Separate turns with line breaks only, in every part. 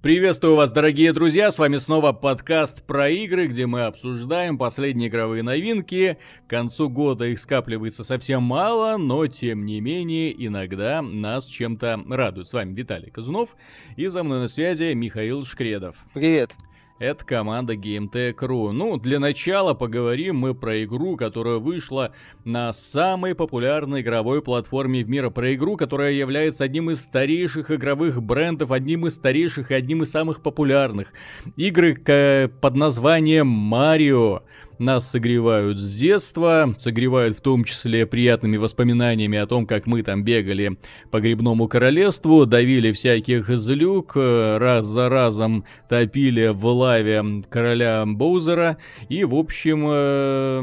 Приветствую вас, дорогие друзья, с вами снова подкаст про игры, где мы обсуждаем последние игровые новинки. К концу года их скапливается совсем мало, но тем не менее иногда нас чем-то радуют. С вами Виталий Казунов и за мной на связи Михаил Шкредов.
Привет.
Это команда GameTech.ru. Ну, для начала поговорим мы про игру, которая вышла на самой популярной игровой платформе в мире. Про игру, которая является одним из старейших игровых брендов, одним из старейших и одним из самых популярных. Игры под названием Марио нас согревают с детства, согревают в том числе приятными воспоминаниями о том, как мы там бегали по грибному королевству, давили всяких злюк, раз за разом топили в лаве короля Боузера, и, в общем, э,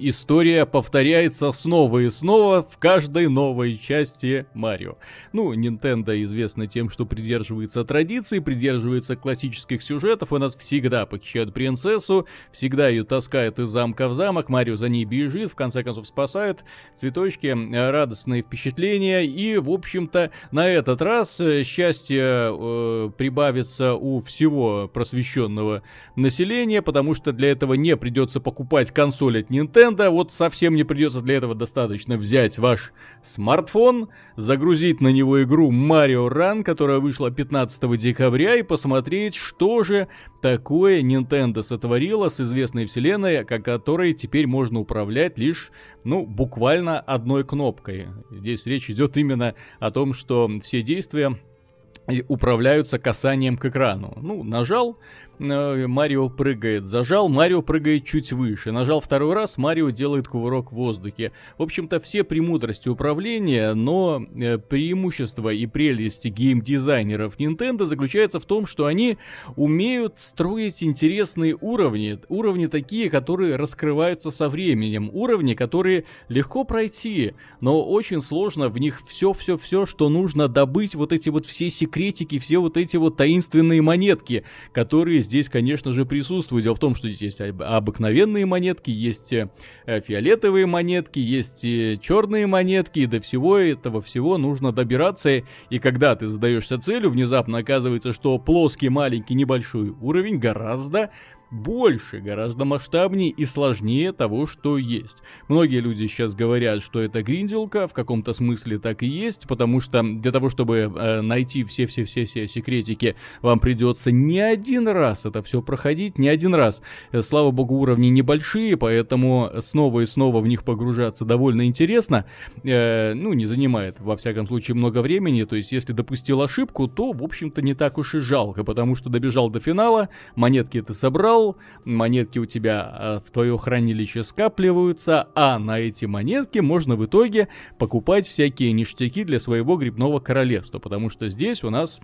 история повторяется снова и снова в каждой новой части Марио. Ну, Nintendo известна тем, что придерживается традиций, придерживается классических сюжетов, у нас всегда похищают принцессу, всегда ее таскают из замка в замок, Марио за ней бежит, в конце концов спасают, цветочки, радостные впечатления, и, в общем-то, на этот раз э, счастье э, прибавится у всего просвещенного населения, потому что для этого не придется покупать консоль от Nintendo. Вот совсем не придется для этого достаточно взять ваш смартфон, загрузить на него игру Mario Run, которая вышла 15 декабря, и посмотреть, что же такое Nintendo сотворила с известной вселенной, которой теперь можно управлять лишь, ну, буквально одной кнопкой. Здесь речь идет именно о том, что все действия управляются касанием к экрану. Ну, нажал, Марио прыгает. Зажал, Марио прыгает чуть выше. Нажал второй раз, Марио делает кувырок в воздухе. В общем-то, все премудрости управления, но э, преимущество и прелесть геймдизайнеров Nintendo заключается в том, что они умеют строить интересные уровни. Уровни такие, которые раскрываются со временем. Уровни, которые легко пройти, но очень сложно в них все-все-все, что нужно добыть, вот эти вот все секретики, все вот эти вот таинственные монетки, которые здесь, конечно же, присутствует. Дело в том, что здесь есть обыкновенные монетки, есть э, фиолетовые монетки, есть черные монетки, и до всего этого всего нужно добираться. И когда ты задаешься целью, внезапно оказывается, что плоский, маленький, небольшой уровень гораздо больше, гораздо масштабнее и сложнее того, что есть. Многие люди сейчас говорят, что это гринделка, в каком-то смысле так и есть, потому что для того, чтобы э, найти все-все-все-все секретики, вам придется не один раз это все проходить, не один раз. Э, слава богу, уровни небольшие, поэтому снова и снова в них погружаться довольно интересно. Э, ну, не занимает, во всяком случае, много времени, то есть если допустил ошибку, то, в общем-то, не так уж и жалко, потому что добежал до финала, монетки ты собрал, собрал, монетки у тебя э, в твое хранилище скапливаются, а на эти монетки можно в итоге покупать всякие ништяки для своего грибного королевства, потому что здесь у нас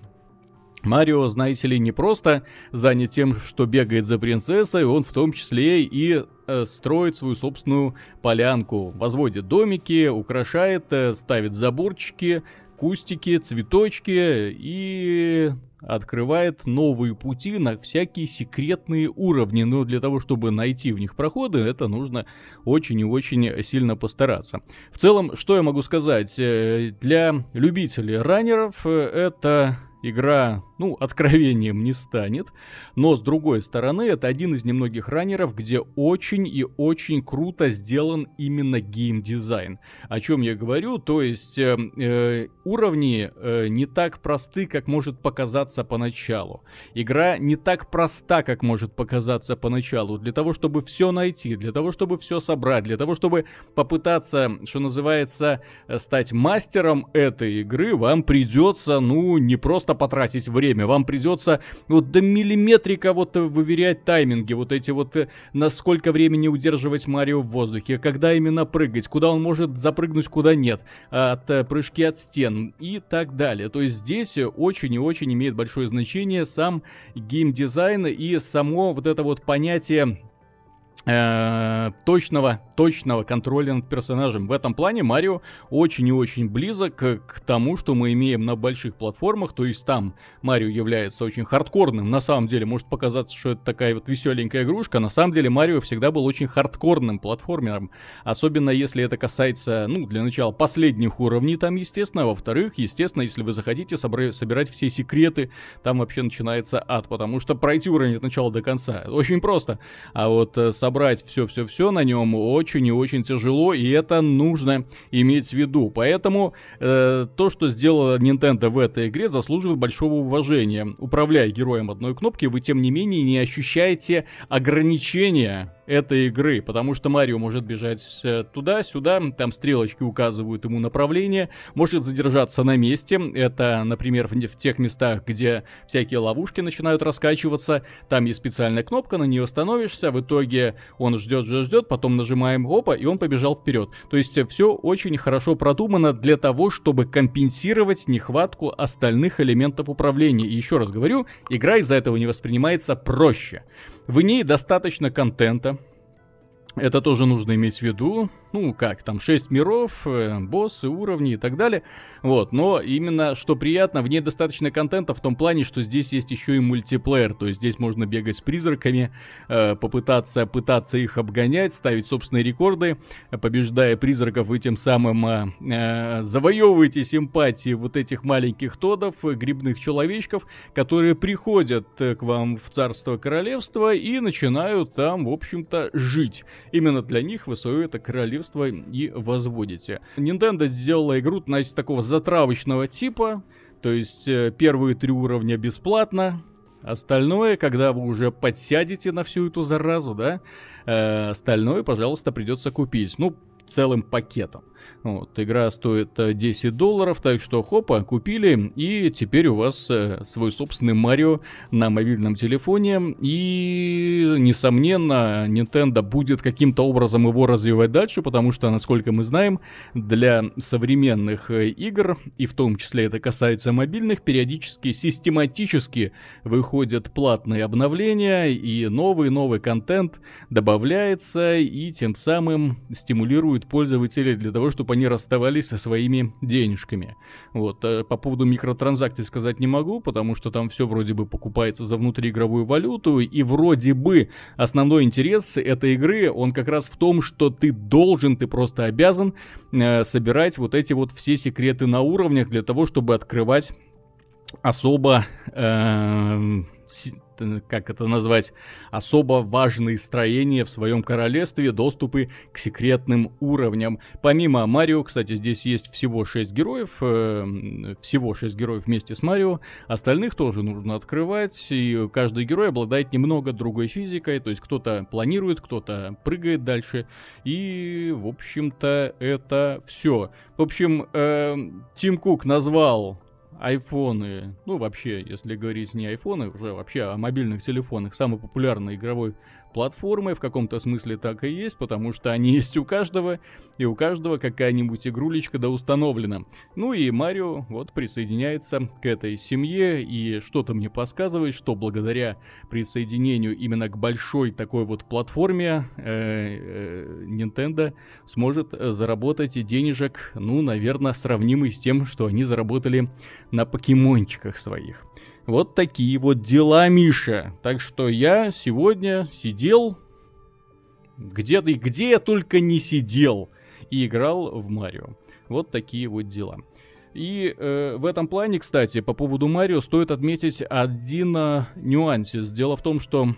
Марио, знаете ли, не просто занят тем, что бегает за принцессой, он в том числе и э, строит свою собственную полянку, возводит домики, украшает, э, ставит заборчики, кустики, цветочки и открывает новые пути на всякие секретные уровни. Но для того, чтобы найти в них проходы, это нужно очень и очень сильно постараться. В целом, что я могу сказать? Э, для любителей раннеров э, это игра, ну, откровением не станет, но с другой стороны, это один из немногих раннеров, где очень и очень круто сделан именно геймдизайн. О чем я говорю, то есть э, э, уровни э, не так просты, как может показаться поначалу. Игра не так проста, как может показаться поначалу. Для того, чтобы все найти, для того, чтобы все собрать, для того, чтобы попытаться, что называется, э, стать мастером этой игры, вам придется, ну, не просто просто потратить время. Вам придется вот до миллиметрика вот выверять тайминги, вот эти вот, э, на сколько времени удерживать Марио в воздухе, когда именно прыгать, куда он может запрыгнуть, куда нет, от э, прыжки от стен и так далее. То есть здесь очень и очень имеет большое значение сам геймдизайн и само вот это вот понятие Э, точного, точного контроля над персонажем. В этом плане Марио очень и очень близок к, тому, что мы имеем на больших платформах, то есть там Марио является очень хардкорным. На самом деле может показаться, что это такая вот веселенькая игрушка, на самом деле Марио всегда был очень хардкорным платформером, особенно если это касается, ну, для начала последних уровней там, естественно, а во-вторых, естественно, если вы захотите собра- собирать все секреты, там вообще начинается ад, потому что пройти уровень от начала до конца очень просто, а вот э, собрать все-все-все на нем очень и очень тяжело, и это нужно иметь в виду. Поэтому э, то, что сделала Nintendo в этой игре, заслуживает большого уважения. Управляя героем одной кнопки, вы тем не менее не ощущаете ограничения этой игры, потому что Марио может бежать туда-сюда, там стрелочки указывают ему направление, может задержаться на месте, это, например, в, в тех местах, где всякие ловушки начинают раскачиваться, там есть специальная кнопка, на нее становишься, в итоге он ждет, ждет, ждет, потом нажимаем опа, и он побежал вперед. То есть все очень хорошо продумано для того, чтобы компенсировать нехватку остальных элементов управления. И еще раз говорю, игра из-за этого не воспринимается проще. В ней достаточно контента, это тоже нужно иметь в виду ну как, там 6 миров, э, боссы, уровни и так далее. Вот, но именно, что приятно, в ней достаточно контента в том плане, что здесь есть еще и мультиплеер, то есть здесь можно бегать с призраками, э, попытаться пытаться их обгонять, ставить собственные рекорды, побеждая призраков и тем самым э, завоевываете симпатии вот этих маленьких тодов, грибных человечков, которые приходят к вам в царство королевства и начинают там, в общем-то, жить. Именно для них вы свое это королевство королевство и возводите. Nintendo сделала игру, значит, такого затравочного типа, то есть э, первые три уровня бесплатно, Остальное, когда вы уже подсядете на всю эту заразу, да, э, остальное, пожалуйста, придется купить. Ну, целым пакетом. Вот, игра стоит 10 э, долларов, так что хопа, купили, и теперь у вас э, свой собственный Марио на мобильном телефоне, и, несомненно, Nintendo будет каким-то образом его развивать дальше, потому что, насколько мы знаем, для современных э, игр, и в том числе это касается мобильных, периодически, систематически выходят платные обновления, и новый-новый контент добавляется, и тем самым стимулирует пользователей для того, чтобы они расставались со своими денежками. Вот, э, по поводу микротранзакций сказать не могу, потому что там все вроде бы покупается за внутриигровую валюту, и вроде бы основной интерес этой игры, он как раз в том, что ты должен, ты просто обязан э, собирать вот эти вот все секреты на уровнях для того, чтобы открывать особо э, как это назвать, особо важные строения в своем королевстве, доступы к секретным уровням. Помимо Марио, кстати, здесь есть всего 6 героев, э, всего 6 героев вместе с Марио, остальных тоже нужно открывать, и каждый герой обладает немного другой физикой, то есть кто-то планирует, кто-то прыгает дальше, и, в общем-то, это все. В общем, э, Тим Кук назвал айфоны, ну вообще, если говорить не айфоны, уже вообще о мобильных телефонах, самый популярный игровой платформы в каком-то смысле так и есть, потому что они есть у каждого, и у каждого какая-нибудь игрулечка да установлена. Ну и Марио вот присоединяется к этой семье, и что-то мне подсказывает, что благодаря присоединению именно к большой такой вот платформе э, э, Nintendo сможет заработать денежек, ну, наверное, сравнимый с тем, что они заработали на покемончиках своих. Вот такие вот дела, Миша. Так что я сегодня сидел где-то, где я только не сидел и играл в Марио. Вот такие вот дела. И э, в этом плане, кстати, по поводу Марио стоит отметить один э, нюансис. Дело в том, что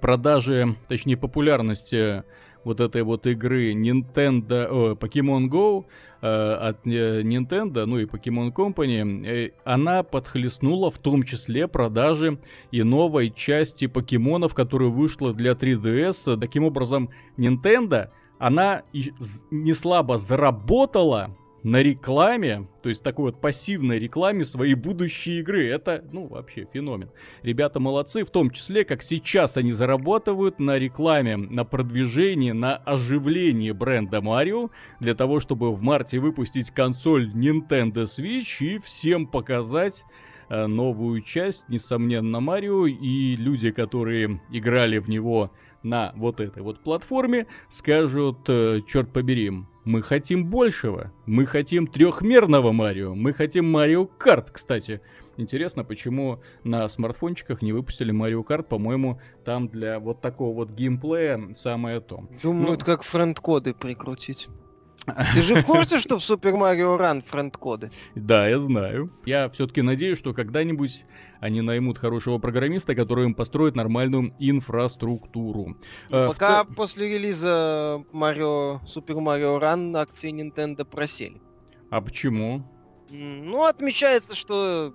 продажи, точнее популярности вот этой вот игры Nintendo, о, Pokemon Go Э, от э, Nintendo, ну и Pokemon Company, э, она подхлестнула в том числе продажи и новой части покемонов, которая вышла для 3DS. Таким образом, Nintendo, она не слабо заработала на рекламе, то есть такой вот пассивной рекламе своей будущей игры. Это, ну, вообще феномен. Ребята молодцы, в том числе, как сейчас они зарабатывают на рекламе, на продвижении, на оживлении бренда Марио, для того, чтобы в марте выпустить консоль Nintendo Switch и всем показать э, новую часть, несомненно, Марио, и люди, которые играли в него на вот этой вот платформе скажут, э, черт побери, мы хотим большего, мы хотим трехмерного Марио, мы хотим Марио Карт, кстати. Интересно, почему на смартфончиках не выпустили Mario Kart, по-моему, там для вот такого вот геймплея самое то.
Думаю, ну, это как френд-коды прикрутить. Ты же в курсе, что в Super Mario Run френд-коды?
Да, я знаю. Я все-таки надеюсь, что когда-нибудь они наймут хорошего программиста, который им построит нормальную инфраструктуру.
Ну, пока ц... после релиза Mario, Super Mario Run акции Nintendo просели.
А почему?
Ну, отмечается, что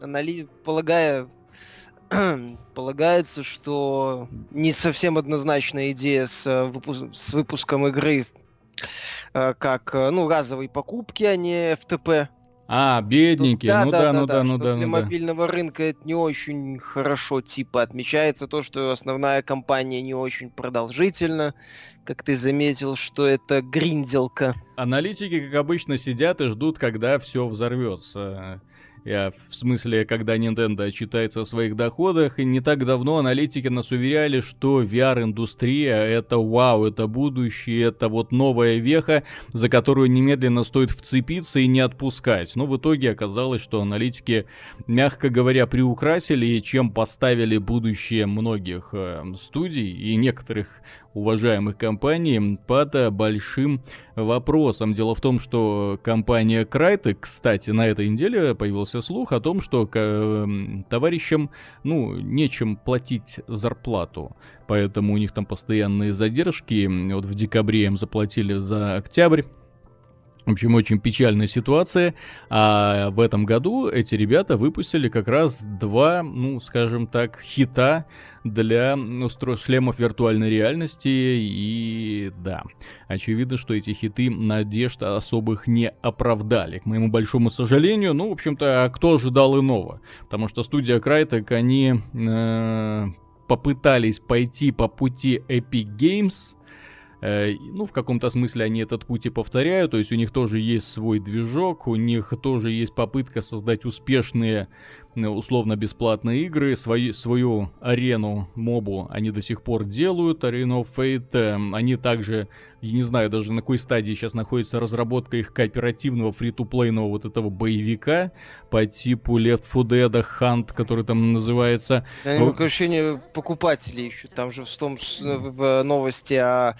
анали... полагая полагается, что не совсем однозначная идея с, э, выпуск... с выпуском игры э, как э, ну разовые покупки, а не FTP.
А, бедненькие, Тут, ну да, да, ну да, да ну да.
Для
ну,
мобильного да. рынка это не очень хорошо, типа отмечается то, что основная компания не очень продолжительна, как ты заметил, что это гринделка.
Аналитики, как обычно, сидят и ждут, когда все взорвется. Я в смысле, когда Nintendo отчитается о своих доходах, и не так давно аналитики нас уверяли, что VR-индустрия это вау, это будущее, это вот новая веха, за которую немедленно стоит вцепиться и не отпускать. Но в итоге оказалось, что аналитики, мягко говоря, приукрасили, чем поставили будущее многих э, студий и некоторых уважаемых компаний под большим вопросом. Дело в том, что компания Crytek, кстати, на этой неделе появился слух о том, что эм, товарищам, ну, нечем платить зарплату. Поэтому у них там постоянные задержки. Вот в декабре им заплатили за октябрь. В общем, очень печальная ситуация. А в этом году эти ребята выпустили как раз два, ну, скажем так, хита для устройств шлемов виртуальной реальности. И да, очевидно, что эти хиты надежд особых не оправдали. К моему большому сожалению, ну, в общем-то, а кто ожидал иного? Потому что студия Crytek, они э, попытались пойти по пути Epic Games, Э, ну, в каком-то смысле они этот путь и повторяют, то есть у них тоже есть свой движок, у них тоже есть попытка создать успешные условно бесплатные игры, свои, свою арену мобу они до сих пор делают, Arena of Fate, эм, они также, я не знаю даже на какой стадии сейчас находится разработка их кооперативного фри-то-плейного вот этого боевика по типу Left 4 Dead Hunt, который там называется.
Да, ну, ощущение покупателей еще, там же в том в новости о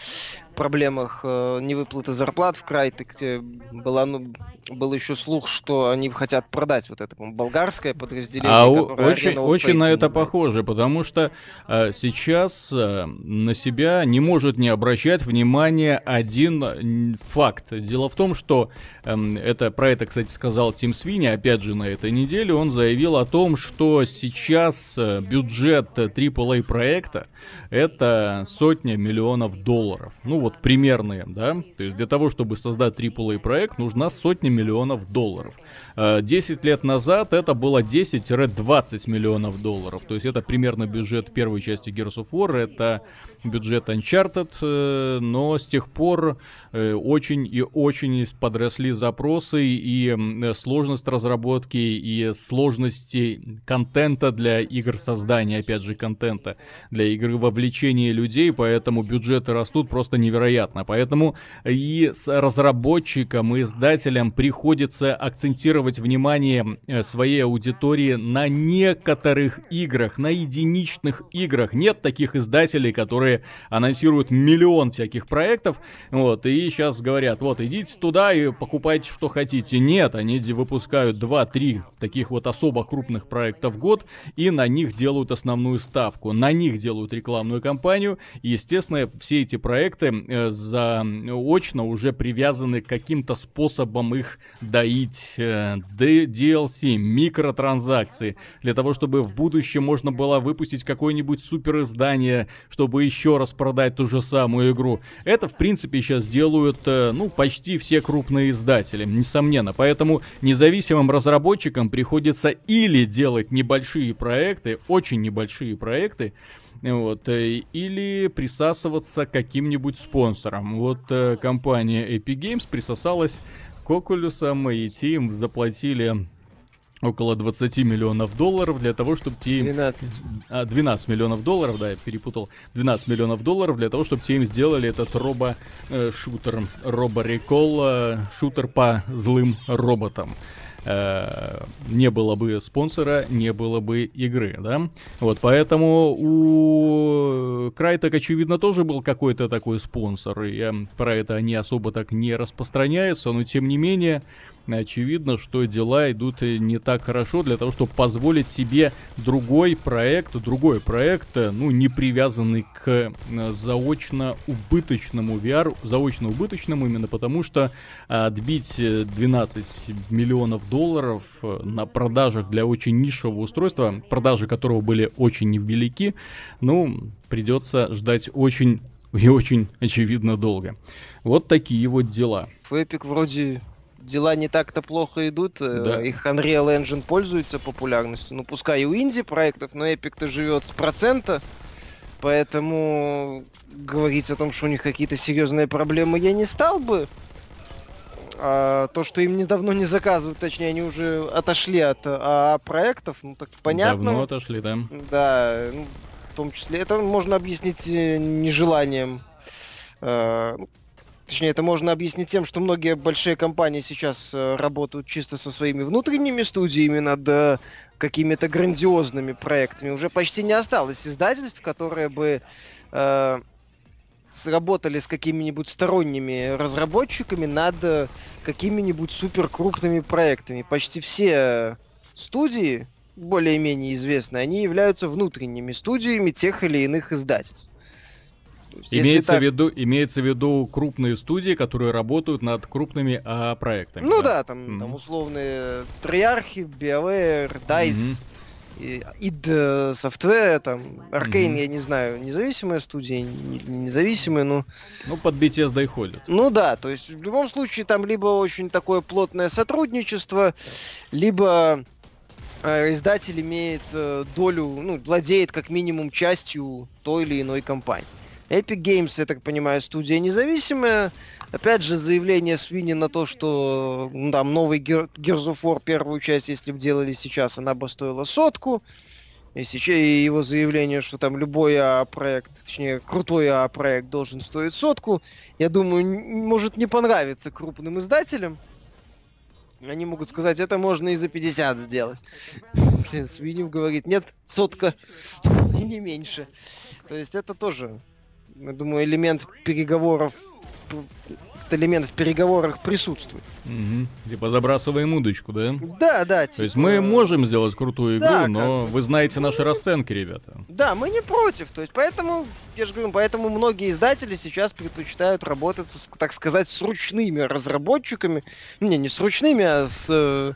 проблемах э, невыплаты зарплат в край, где была, ну, был еще слух, что они хотят продать вот это, болгарское подразделение.
А очень, очень на это похоже, потому что э, сейчас э, на себя не может не обращать внимание один факт. Дело в том, что э, это про это, кстати, сказал Тим Свини, опять же, на этой неделе. Он заявил о том, что сейчас э, бюджет AAA проекта это сотня миллионов долларов. Ну вот примерные, да, то есть для того, чтобы создать AAA проект, нужна сотня миллионов долларов. 10 э, лет назад это было 10-20 миллионов долларов, то есть это примерно бюджет первой части Gears of War, это бюджет Uncharted, э, но с тех пор э, очень и очень подросли запросы и сложность разработки, и сложности контента для игр создания, опять же, контента для игры вовлечения людей, поэтому бюджеты растут просто невероятно. Поэтому и с разработчикам, и издателям приходится акцентировать внимание э, своей аудитории на некоторых играх, на единичных играх. Нет таких издателей, которые которые анонсируют миллион всяких проектов, вот, и сейчас говорят, вот, идите туда и покупайте, что хотите. Нет, они выпускают 2-3 таких вот особо крупных проекта в год, и на них делают основную ставку, на них делают рекламную кампанию, и, естественно, все эти проекты э, заочно уже привязаны к каким-то способом их доить, э, DLC, микротранзакции, для того, чтобы в будущем можно было выпустить какое-нибудь супер издание, чтобы еще еще раз продать ту же самую игру. Это, в принципе, сейчас делают, э, ну, почти все крупные издатели, несомненно. Поэтому независимым разработчикам приходится или делать небольшие проекты, очень небольшие проекты, вот, э, или присасываться к каким-нибудь спонсорам. Вот э, компания Epic Games присосалась к Oculus, и те им заплатили около 20 миллионов долларов для того, чтобы те...
12.
А, 12 миллионов долларов, да, я перепутал. 12 миллионов долларов для того, чтобы те им сделали этот робо-шутер. Робо-рекол, шутер по злым роботам. Э, не было бы спонсора, не было бы игры, да? Вот, поэтому у Crytek, очевидно, тоже был какой-то такой спонсор, и про это они особо так не распространяются, но тем не менее, очевидно, что дела идут не так хорошо для того, чтобы позволить себе другой проект, другой проект, ну, не привязанный к э, заочно-убыточному VR, заочно-убыточному именно потому, что отбить 12 миллионов долларов э, на продажах для очень низшего устройства, продажи которого были очень невелики, ну, придется ждать очень и очень, очевидно, долго. Вот такие вот дела.
Epic вроде дела не так-то плохо идут. Э, да. Их Unreal Engine пользуется популярностью. Ну, пускай и у инди-проектов, но Epic-то живет с процента. Поэтому говорить о том, что у них какие-то серьезные проблемы, я не стал бы. А то, что им недавно не заказывают, точнее, они уже отошли от а, проектов, ну так понятно.
Давно отошли, да.
Да, ну, в том числе это можно объяснить э, нежеланием э, Точнее, это можно объяснить тем, что многие большие компании сейчас э, работают чисто со своими внутренними студиями над э, какими-то грандиозными проектами. Уже почти не осталось издательств, которые бы э, сработали с какими-нибудь сторонними разработчиками над э, какими-нибудь супер крупными проектами. Почти все студии, более-менее известные, они являются внутренними студиями тех или иных издательств.
Имеется, так... в виду, имеется в виду крупные студии, которые работают над крупными а, проектами.
Ну да, да там, mm-hmm. там условные Триархи, BioWare, DICE, mm-hmm. id Software, там, Arcane, mm-hmm. я не знаю, независимая студия, независимая, ну...
Ну, под Bethesda и ходят.
Ну да, то есть в любом случае там либо очень такое плотное сотрудничество, либо э, издатель имеет э, долю, ну, владеет как минимум частью той или иной компании. Epic Games, я так понимаю, студия независимая. Опять же, заявление Свини на то, что ну, там новый Gears of War первую часть, если бы делали сейчас, она бы стоила сотку. И сейчас его заявление, что там любой А-проект, точнее, крутой А-проект должен стоить сотку, я думаю, может не понравиться крупным издателям. Они могут сказать, это можно и за 50 сделать. Свинев говорит, нет, сотка, и не меньше. То есть это тоже я думаю, элемент переговоров элемент в переговорах присутствует.
Угу. Типа забрасываем удочку, да?
Да, да.
Типа... То есть мы типа, можем сделать крутую игру, да, но вы знаете наши расценки, ребята.
Да, мы не против. То есть поэтому, я же говорю, поэтому многие издатели сейчас предпочитают работать, так сказать, с ручными разработчиками. Не, не с ручными, а с... Э,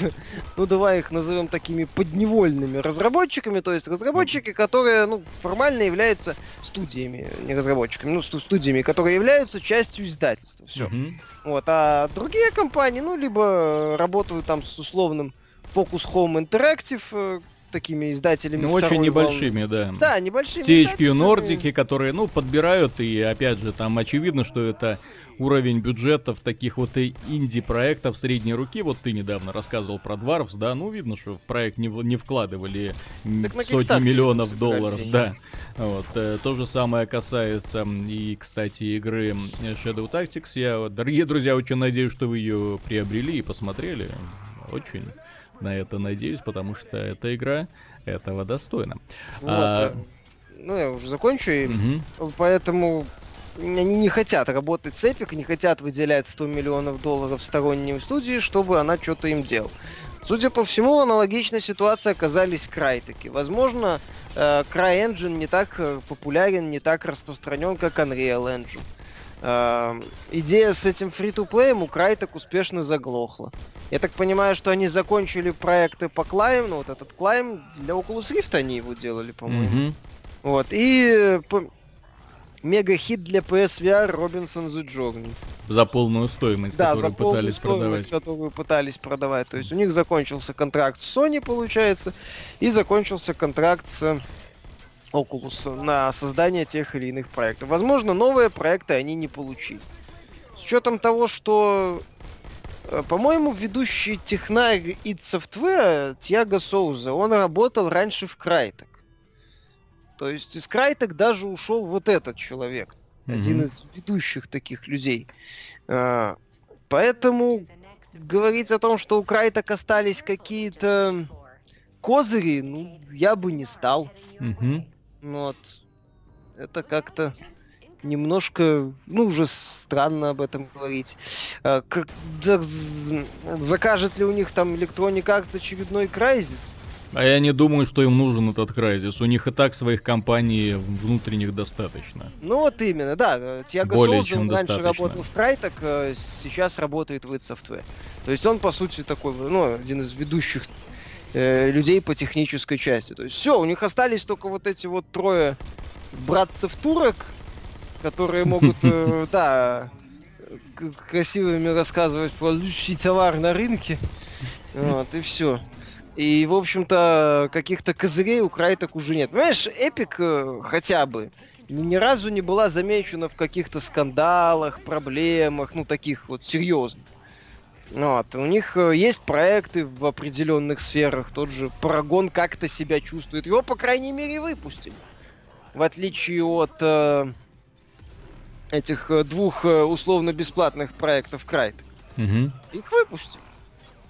ну, давай их назовем такими подневольными разработчиками. То есть разработчики, которые, ну, формально являются студиями, не разработчиками, ну, студиями, которые являются частью издательства. Все. Угу. Вот, а другие компании, ну, либо работают там с условным Focus Home Interactive, э, такими издателями.
Ну, очень небольшими,
волны. да. Да, небольшими.
THQ Нордики, которые, ну, подбирают, и опять же, там очевидно, что это уровень бюджетов таких вот и инди-проектов средней руки. Вот ты недавно рассказывал про Dwarfs, да, ну, видно, что в проект не, не вкладывали так сотни миллионов долларов, деньги. да. Вот, э, то же самое касается и, кстати, игры Shadow Tactics. Я, дорогие друзья, очень надеюсь, что вы ее приобрели и посмотрели. Очень на это надеюсь, потому что эта игра этого достойна.
Вот, а... Ну, я уже закончу, и угу. поэтому они не хотят работать с Epic, не хотят выделять 100 миллионов долларов сторонним студии, чтобы она что-то им делала. Судя по всему, аналогичная ситуация оказались Крайтеки. Возможно, э, CryEngine не так э, популярен, не так распространен, как Unreal Engine. Э, идея с этим фри-то-плеем у Крайтек успешно заглохла. Я так понимаю, что они закончили проекты по Climb, ну вот этот Climb для Oculus Rift они его делали, по-моему. Mm-hmm. Вот, и мега-хит для PSVR Robinson the Journey.
За полную стоимость,
да, которую за пытались стоимость, продавать. которую пытались продавать. То есть у них закончился контракт с Sony, получается, и закончился контракт с Oculus на создание тех или иных проектов. Возможно, новые проекты они не получили. С учетом того, что Э, по-моему, ведущий технарь id Software Тьяго Соуза, он работал раньше в Крайтек. То есть из Крайтек даже ушел вот этот человек. Mm-hmm. Один из ведущих таких людей. А, поэтому говорить о том, что у Крайтек остались какие-то козыри, ну, я бы не стал.
Mm-hmm.
Вот. Это как-то немножко, ну, уже странно об этом говорить. А, как, да, закажет ли у них там Electronic Arts очередной Crysis?
А я не думаю, что им нужен этот Crysis. У них и так своих компаний внутренних достаточно.
Ну вот именно, да. Тиаго Более Солден раньше достаточно. работал в Crytek, а сейчас работает в id Software. То есть он, по сути, такой, ну, один из ведущих э, людей по технической части. То есть все, у них остались только вот эти вот трое братцев турок, которые могут, э, да, красивыми рассказывать про лучший товар на рынке. Вот, и все. И, в общем-то, каких-то козырей у Крайток уже нет. Понимаешь, Эпик э, хотя бы ни, разу не была замечена в каких-то скандалах, проблемах, ну, таких вот серьезных. Вот. У них э, есть проекты в определенных сферах. Тот же Парагон как-то себя чувствует. Его, по крайней мере, выпустили. В отличие от э, этих э, двух условно-бесплатных проектов Крайт.
Угу.
Их выпустили.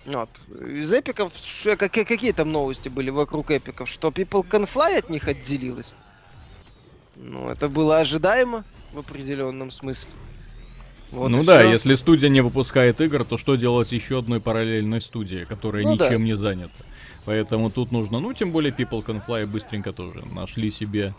Вот. Из эпиков, какие, какие там новости были вокруг эпиков? Что People Can Fly от них отделилась? Ну, это было ожидаемо в определенном смысле.
Вот ну да, все. если студия не выпускает игр, то что делать еще одной параллельной студии, которая ну, ничем да. не занята? Поэтому тут нужно, ну тем более People Can Fly быстренько тоже нашли себе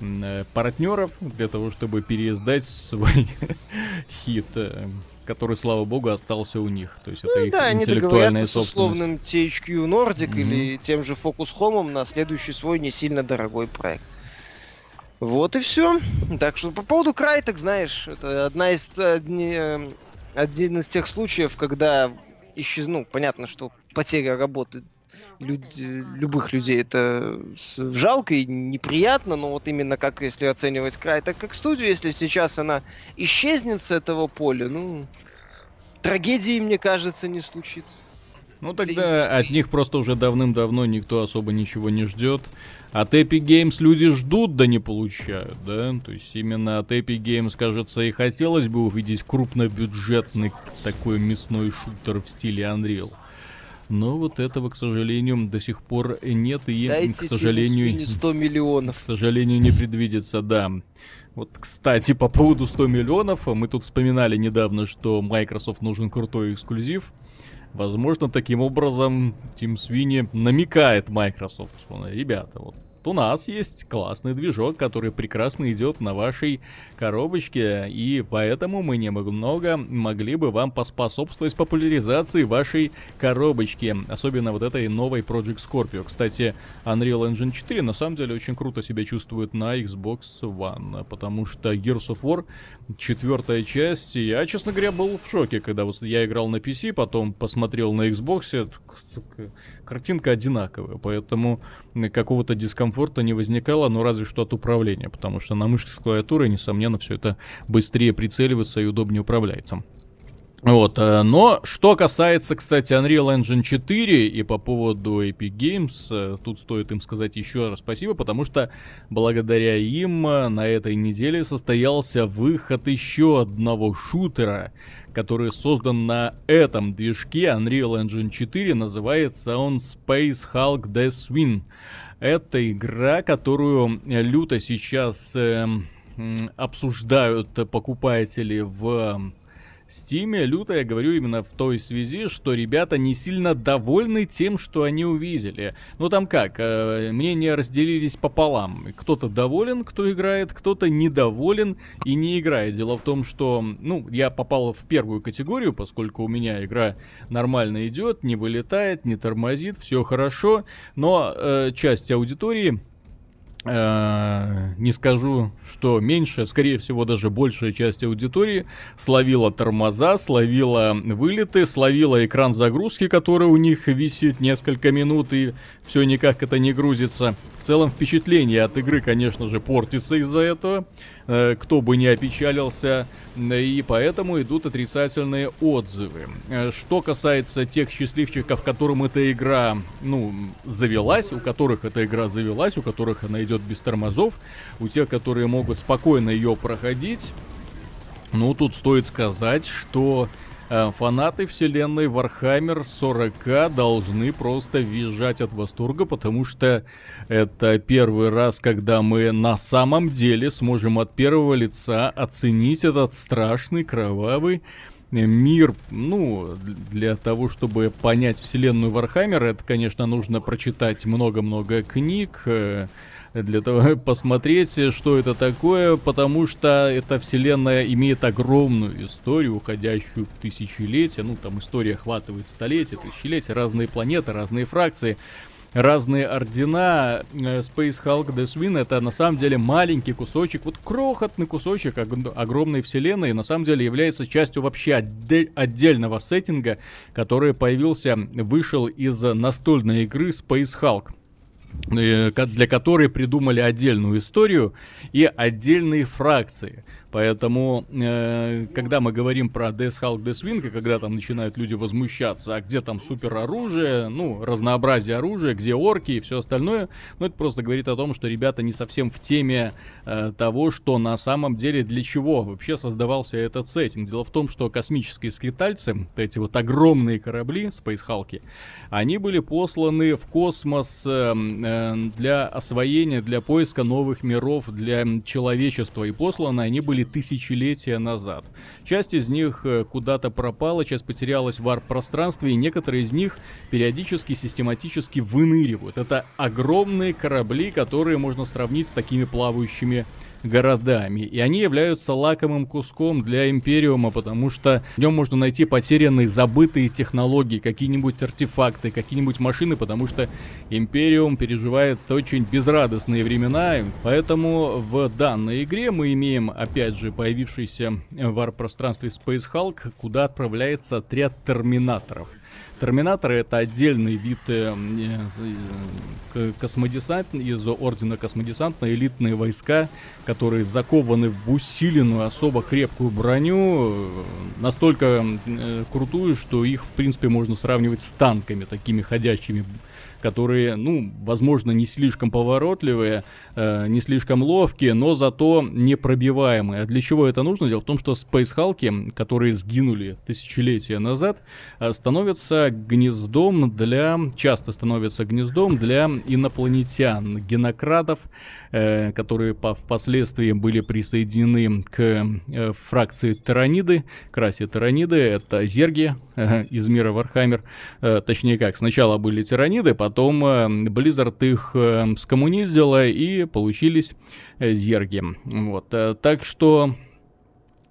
Э, партнеров для того, чтобы переиздать свой хит, э, который, слава богу, остался у них. То есть ну, это их да, интеллектуальная они с
условным THQ Nordic mm-hmm. или тем же Focus Home на следующий свой не сильно дорогой проект. Вот и все. Так что по поводу Крайтек, знаешь, это одна из одни, э, один из тех случаев, когда исчез, ну, понятно, что потеря работы люди, любых людей это жалко и неприятно, но вот именно как если оценивать край, так как студию, если сейчас она исчезнет с этого поля, ну, трагедии, мне кажется, не случится.
Ну тогда от них просто уже давным-давно никто особо ничего не ждет. От Epic Games люди ждут, да не получают, да? То есть именно от Epic Games, кажется, и хотелось бы увидеть крупнобюджетный такой мясной шутер в стиле Unreal. Но вот этого, к сожалению, до сих пор нет и,
Дайте
к сожалению,
не 100 миллионов.
К сожалению, не предвидится, да. Вот, кстати, по поводу 100 миллионов, мы тут вспоминали недавно, что Microsoft нужен крутой эксклюзив. Возможно, таким образом Тим Свини намекает Microsoft, что, ребята, вот у нас есть классный движок, который прекрасно идет на вашей коробочке, и поэтому мы немного могли бы вам поспособствовать популяризации вашей коробочки, особенно вот этой новой Project Scorpio. Кстати, Unreal Engine 4 на самом деле очень круто себя чувствует на Xbox One, потому что Gears of War четвертая часть, я, честно говоря, был в шоке, когда вот я играл на PC, потом посмотрел на Xbox, картинка одинаковая, поэтому какого-то дискомфорта не возникало, но разве что от управления, потому что на мышке с клавиатурой, несомненно, все это быстрее прицеливается и удобнее управляется. Вот, э, но что касается, кстати, Unreal Engine 4 и по поводу Epic Games, э, тут стоит им сказать еще раз спасибо, потому что благодаря им э, на этой неделе состоялся выход еще одного шутера, который создан на этом движке Unreal Engine 4, называется он Space Hulk Death Win. Это игра, которую люто сейчас э, обсуждают покупатели в Стиме люто я говорю именно в той связи, что ребята не сильно довольны тем, что они увидели. Ну там как, э, мнения разделились пополам. Кто-то доволен, кто играет, кто-то недоволен и не играет. Дело в том, что, ну, я попал в первую категорию, поскольку у меня игра нормально идет, не вылетает, не тормозит, все хорошо, но э, часть аудитории не скажу, что меньше, скорее всего, даже большая часть аудитории словила тормоза, словила вылеты, словила экран загрузки, который у них висит несколько минут и все никак это не грузится. В целом впечатление от игры, конечно же, портится из-за этого. Э, кто бы не опечалился, и поэтому идут отрицательные отзывы. Э, что касается тех счастливчиков, которым эта игра, ну, завелась, у которых эта игра завелась, у которых она идет без тормозов, у тех, которые могут спокойно ее проходить, ну, тут стоит сказать, что Э, фанаты вселенной Warhammer 40 должны просто визжать от восторга, потому что это первый раз, когда мы на самом деле сможем от первого лица оценить этот страшный, кровавый мир, ну, для того, чтобы понять вселенную Warhammer а, это, конечно, нужно прочитать много-много книг, э, для того посмотреть, что это такое, потому что эта вселенная имеет огромную историю, уходящую в тысячелетия. Ну, там история охватывает столетия, тысячелетия, разные планеты, разные фракции разные ордена. Э, Space Hulk Death это на самом деле маленький кусочек, вот крохотный кусочек огромной вселенной, и на самом деле является частью вообще отдель отдельного сеттинга, который появился, вышел из настольной игры Space Hulk. Э, для которой придумали отдельную историю и отдельные фракции. Поэтому, э, когда мы говорим про Death Hulk Death Wing, когда там начинают люди возмущаться, а где там супер оружие, ну, разнообразие оружия, где орки и все остальное, ну, это просто говорит о том, что ребята не совсем в теме э, того, что на самом деле для чего вообще создавался этот сеттинг. Дело в том, что космические скитальцы, эти вот огромные корабли, Space Hulk, они были посланы в космос э, э, для освоения, для поиска новых миров, для человечества, и посланы они были тысячелетия назад. Часть из них э, куда-то пропала, часть потерялась в варп-пространстве, и некоторые из них периодически, систематически выныривают. Это огромные корабли, которые можно сравнить с такими плавающими городами. И они являются лакомым куском для Империума, потому что в нем можно найти потерянные, забытые технологии, какие-нибудь артефакты, какие-нибудь машины, потому что Империум переживает очень безрадостные времена. Поэтому в данной игре мы имеем, опять же, появившийся в вар-пространстве Space Hulk, куда отправляется отряд терминаторов. Терминаторы это отдельный вид э, э, космодесант из Ордена Космодесанта, элитные войска, которые закованы в усиленную, особо крепкую броню, э, настолько э, крутую, что их, в принципе, можно сравнивать с танками, такими ходящими которые, ну, возможно, не слишком поворотливые, э, не слишком ловкие, но зато непробиваемые. А для чего это нужно? Дело в том, что Space которые сгинули тысячелетия назад, э, становятся гнездом для, часто становятся гнездом для инопланетян, генокрадов, э, которые по, впоследствии были присоединены к э, фракции Тираниды, к расе Тираниды, это зерги э, из мира Warhammer, э, точнее как, сначала были Тираниды, потом Потом э, Blizzard их э, скоммуниздила и получились э, зерги. Вот. Так что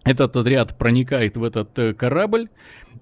этот отряд проникает в этот корабль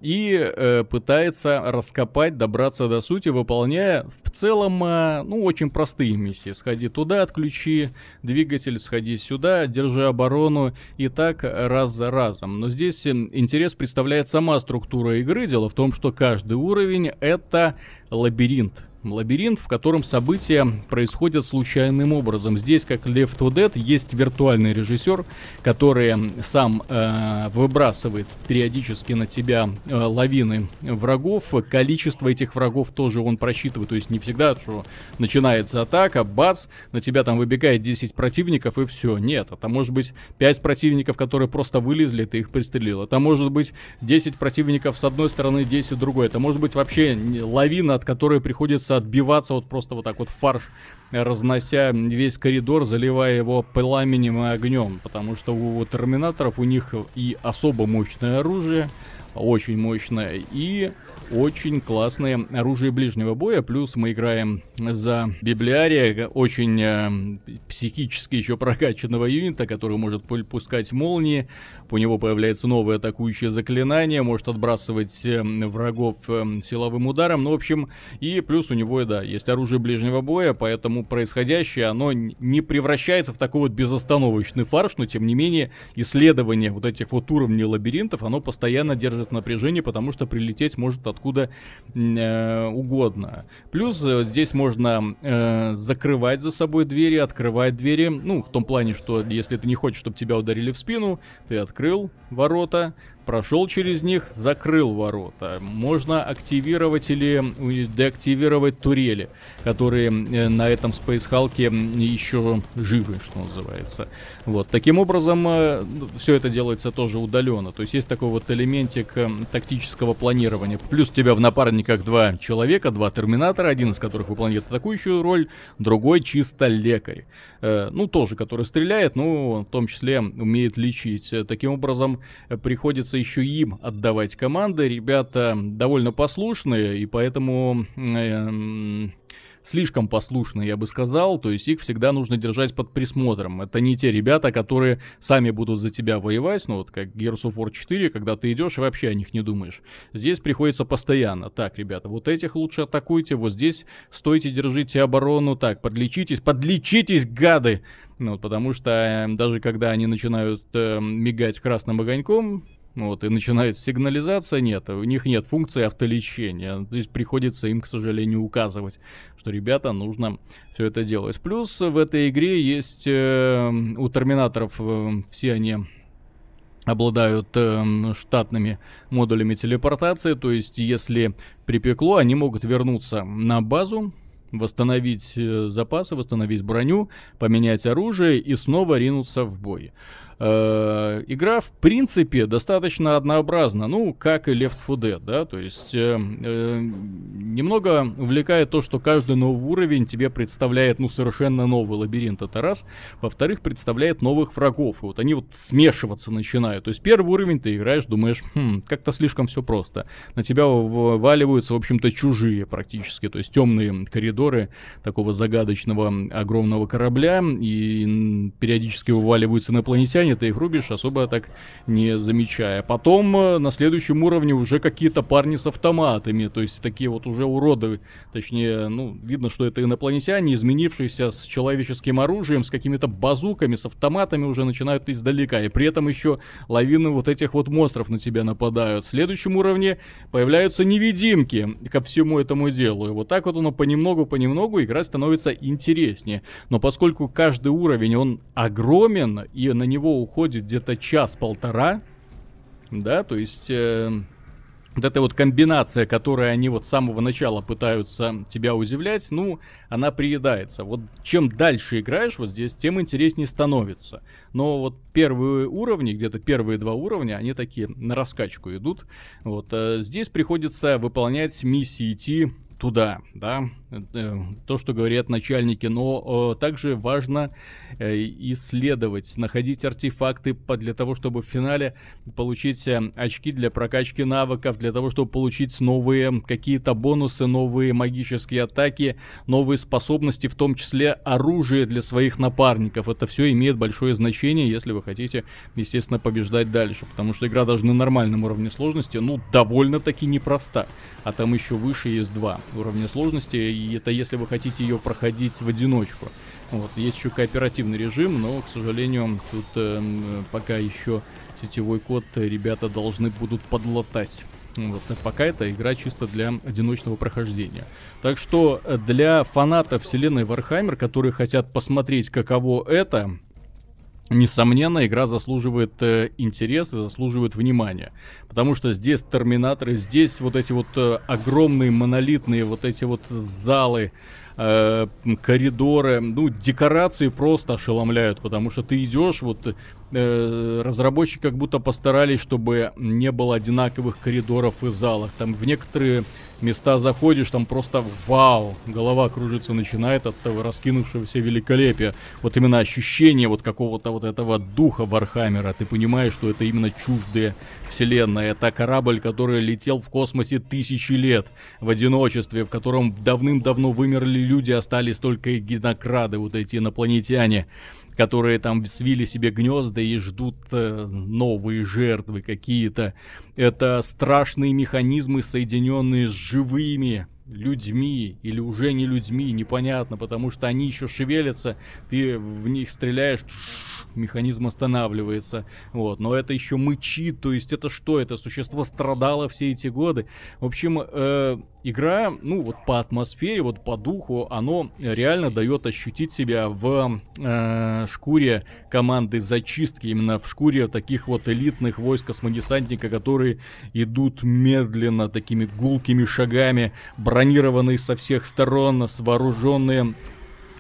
и пытается раскопать, добраться до сути, выполняя в целом, ну, очень простые миссии. Сходи туда, отключи двигатель, сходи сюда, держи оборону и так раз за разом. Но здесь интерес представляет сама структура игры. Дело в том, что каждый уровень это лабиринт Лабиринт, в котором события происходят случайным образом. Здесь, как Left 4 Dead, есть виртуальный режиссер, который сам э, выбрасывает периодически на тебя э, лавины врагов. Количество этих врагов тоже он просчитывает. То есть не всегда, что начинается атака, бац, на тебя там выбегает 10 противников и все. Нет, это может быть 5 противников, которые просто вылезли, ты их пристрелил. Это может быть 10 противников с одной стороны, 10 с другой. Это может быть вообще лавина, от которой приходится приходится отбиваться вот просто вот так вот фарш, разнося весь коридор, заливая его пламенем и огнем. Потому что у терминаторов у них и особо мощное оружие, очень мощное, и очень классное оружие ближнего боя. Плюс мы играем за библиария, очень э, психически еще прокачанного юнита, который может пускать молнии. У него появляется новое атакующее заклинание, может отбрасывать э, врагов э, силовым ударом. Ну, в общем, и плюс у него, да, есть оружие ближнего боя, поэтому происходящее, оно не превращается в такой вот безостановочный фарш, но тем не менее исследование вот этих вот уровней лабиринтов, оно постоянно держит напряжение, потому что прилететь может откуда э, угодно. Плюс э, здесь можно э, закрывать за собой двери, открывать двери, ну, в том плане, что если ты не хочешь, чтобы тебя ударили в спину, ты открыл ворота, прошел через них, закрыл ворота. Можно активировать или деактивировать турели, которые э, на этом Space Hulk еще живы, что называется. Вот. Таким образом, э, все это делается тоже удаленно. То есть есть такой вот элементик э, тактического планирования. Плюс у тебя в напарниках два человека, два терминатора, один из которых выполняет атакующую роль, другой чисто лекарь. Ну, тоже, который стреляет, но в том числе умеет лечить. Таким образом, приходится еще им отдавать команды. Ребята довольно послушные, и поэтому э, слишком послушные, я бы сказал. То есть их всегда нужно держать под присмотром. Это не те ребята, которые сами будут за тебя воевать, ну вот как Gears of War 4, когда ты идешь и вообще о них не думаешь. Здесь приходится постоянно. Так, ребята, вот этих лучше атакуйте, вот здесь стойте, держите оборону. Так, подлечитесь, подлечитесь, гады! Ну, потому что э, даже когда они начинают э, мигать красным огоньком, вот, и начинается сигнализация, нет, у них нет функции автолечения. То есть приходится им, к сожалению, указывать, что, ребята, нужно все это делать. Плюс в этой игре есть э, у терминаторов э, все они обладают э, штатными модулями телепортации, то есть если припекло, они могут вернуться на базу, восстановить э, запасы, восстановить броню, поменять оружие и снова ринуться в бой. Э, игра, в принципе, достаточно однообразна, ну, как и Left 4 Dead, да, то есть э, э, немного увлекает то, что каждый новый уровень тебе представляет, ну, совершенно новый лабиринт, это раз. Во-вторых, представляет новых врагов, и вот они вот смешиваться начинают. То есть первый уровень ты играешь, думаешь, хм, как-то слишком все просто. На тебя вываливаются, в общем-то, чужие практически, то есть темные коридоры такого загадочного огромного корабля, и периодически вываливаются инопланетяне, уровне ты их рубишь, особо так не замечая. Потом э, на следующем уровне уже какие-то парни с автоматами, то есть такие вот уже уроды, точнее, ну, видно, что это инопланетяне, изменившиеся с человеческим оружием, с какими-то базуками, с автоматами уже начинают издалека, и при этом еще лавины вот этих вот монстров на тебя нападают. В следующем уровне появляются невидимки ко всему этому делу, и вот так вот оно понемногу-понемногу игра становится интереснее. Но поскольку каждый уровень, он огромен, и на него уходит где-то час-полтора, да, то есть э, вот эта вот комбинация, которой они вот с самого начала пытаются тебя удивлять, ну, она приедается. Вот чем дальше играешь вот здесь, тем интереснее становится. Но вот первые уровни, где-то первые два уровня, они такие на раскачку идут. Вот э, здесь приходится выполнять миссии, идти туда, да, э, то, что говорят начальники, но также важно э, исследовать, находить артефакты для того, чтобы в финале получить э, очки для прокачки навыков, для того, чтобы получить новые какие-то бонусы, новые магические атаки, новые способности, в том числе оружие для своих напарников. Это все имеет большое значение, если вы хотите, естественно, побеждать дальше, потому что игра даже на нормальном уровне сложности, ну, довольно-таки непроста, а там еще выше есть два уровня сложности, и это если вы хотите ее проходить в одиночку. Вот, есть еще кооперативный режим, но, к сожалению, тут э, пока еще сетевой код ребята должны будут подлатать. Вот, а пока это игра чисто для одиночного прохождения. Так что э, для фанатов вселенной Warhammer, которые хотят посмотреть, каково это, Несомненно, игра заслуживает э, интереса, заслуживает внимания. Потому что здесь терминаторы, здесь вот эти вот э, огромные монолитные вот эти вот залы, э, коридоры, ну, декорации просто ошеломляют, потому что ты идешь, вот э, разработчики как будто постарались, чтобы не было одинаковых коридоров и залах. Там в некоторые места заходишь, там просто вау, голова кружится начинает от того раскинувшегося великолепия. Вот именно ощущение вот какого-то вот этого духа Warhammer а. Ты понимаешь, что это именно чуждая вселенная. Это корабль, который летел в космосе тысячи лет в одиночестве, в котором давным-давно вымерли люди, остались только генокрады, вот эти инопланетяне которые там свили себе гнезда и ждут э, новые жертвы какие-то. Это страшные механизмы, соединенные с живыми людьми или уже не людьми, непонятно, потому что они еще шевелятся, ты в них стреляешь, механизм останавливается, вот, но это еще мычит, то есть это что, это существо страдало все эти годы, в общем, э, игра, ну вот по атмосфере, вот по духу, оно реально дает ощутить себя в э, шкуре команды зачистки, именно в шкуре таких вот элитных войск космодесантника, которые идут медленно, такими гулкими шагами, бронированные со всех сторон, с вооруженные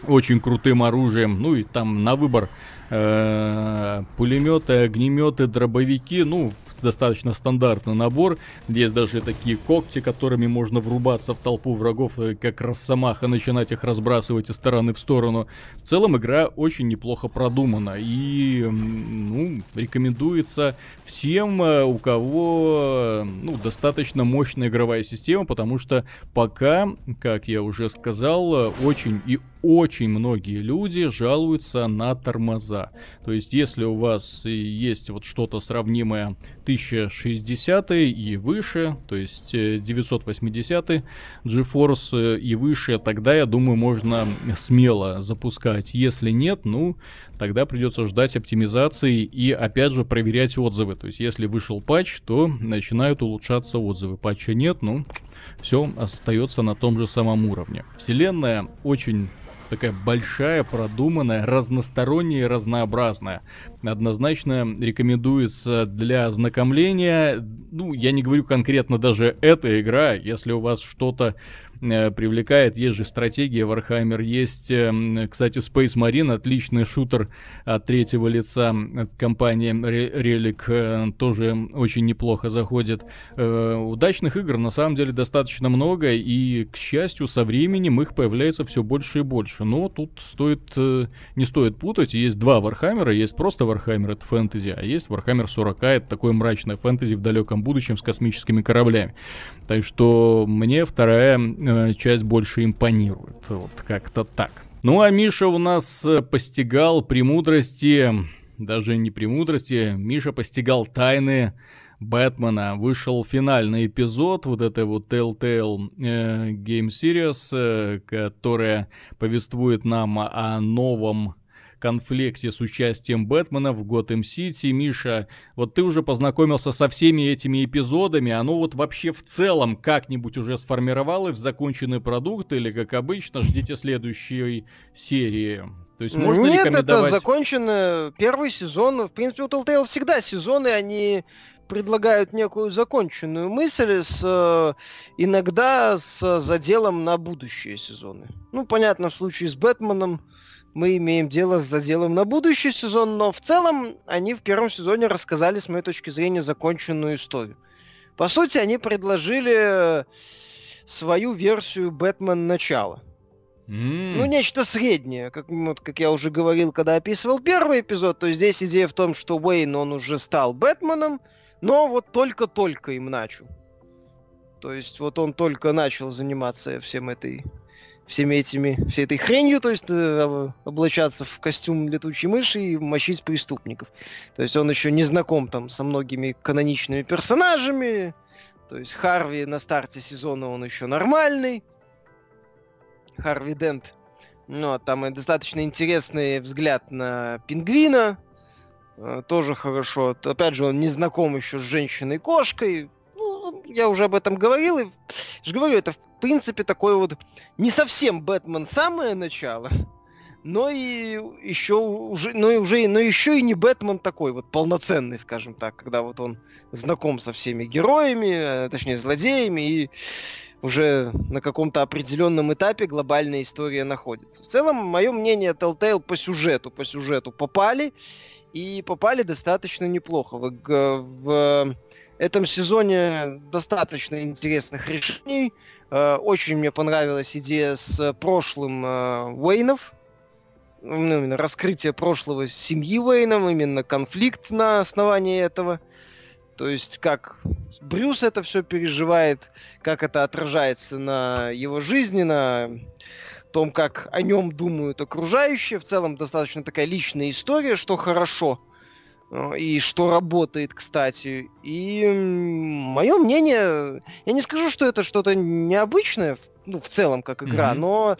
очень крутым оружием, ну и там на выбор э, пулеметы, огнеметы, дробовики, ну, достаточно стандартный набор. Есть даже такие когти, которыми можно врубаться в толпу врагов, э, как росомаха, начинать их разбрасывать из стороны в сторону. В целом игра очень неплохо продумана и ну, рекомендуется всем, э, у кого ну, достаточно мощная игровая система, потому что пока, как я уже сказал, э, очень и очень многие люди жалуются на тормоза. То есть, если у вас есть вот что-то сравнимое 1060 и выше, то есть 980 э, GeForce э, и выше, тогда, я думаю, можно смело запускать. Если нет, ну, тогда придется ждать оптимизации и, опять же, проверять отзывы. То есть, если вышел патч, то начинают улучшаться отзывы. Патча нет, ну, все остается на том же самом уровне. Вселенная очень такая большая, продуманная, разносторонняя и разнообразная. Однозначно рекомендуется для ознакомления, ну, я не говорю конкретно даже эта игра, если у вас что-то привлекает. Есть же стратегия Warhammer, есть, эм, кстати, Space Marine, отличный шутер от третьего лица от компании Relic, э, тоже очень неплохо заходит. Э, удачных игр на самом деле достаточно много, и, к счастью, со временем их появляется все больше и больше. Но тут стоит, не стоит путать, есть два Warhammer, есть просто Warhammer, это фэнтези, а есть Warhammer 40, это такое мрачное фэнтези в далеком будущем с космическими кораблями. Так что мне вторая э, часть больше импонирует. Вот как-то так. Ну а Миша у нас э, постигал премудрости, даже не премудрости, Миша постигал тайны Бэтмена. Вышел финальный эпизод вот этой вот Telltale э, Game Series, э, которая повествует нам о новом конфлекте с участием Бэтмена в Готэм Сити. Миша, вот ты уже познакомился со всеми этими эпизодами, оно вот вообще в целом как-нибудь уже сформировалось в законченный продукт или, как обычно, ждите следующей серии?
То есть можно Нет, рекомендовать... это закончен первый сезон. В принципе, у Telltale всегда сезоны, они предлагают некую законченную мысль с э, иногда с заделом на будущие сезоны. Ну, понятно, в случае с Бэтменом мы имеем дело с заделом на будущий сезон, но в целом они в первом сезоне рассказали, с моей точки зрения, законченную историю. По сути, они предложили свою версию Бэтмен начала. Mm. Ну, нечто среднее, как, вот, как я уже говорил, когда описывал первый эпизод, то здесь идея в том, что Уэйн, он уже стал Бэтменом, но вот только-только им начал. То есть вот он только начал заниматься всем этой всеми этими, всей этой хренью, то есть э, облачаться в костюм летучей мыши и мочить преступников. То есть он еще не знаком там со многими каноничными персонажами. То есть Харви на старте сезона он еще нормальный. Харви Дент. Ну, а там и достаточно интересный взгляд на пингвина. Э, тоже хорошо. Опять же, он не знаком еще с женщиной-кошкой ну, я уже об этом говорил, и же говорю, это в принципе такой вот не совсем Бэтмен самое начало, но и еще уже, но и уже, но еще и не Бэтмен такой вот полноценный, скажем так, когда вот он знаком со всеми героями, э, точнее злодеями и уже на каком-то определенном этапе глобальная история находится. В целом, мое мнение, Telltale по сюжету, по сюжету попали, и попали достаточно неплохо. В, в этом сезоне достаточно интересных решений. Э, очень мне понравилась идея с прошлым э, Уэйнов, ну, именно раскрытие прошлого семьи Уэйном, именно конфликт на основании этого. То есть как Брюс это все переживает, как это отражается на его жизни, на том, как о нем думают окружающие. В целом достаточно такая личная история, что хорошо э, и что работает, кстати. И мое мнение, я не скажу, что это что-то необычное, ну, в целом, как игра, mm-hmm. но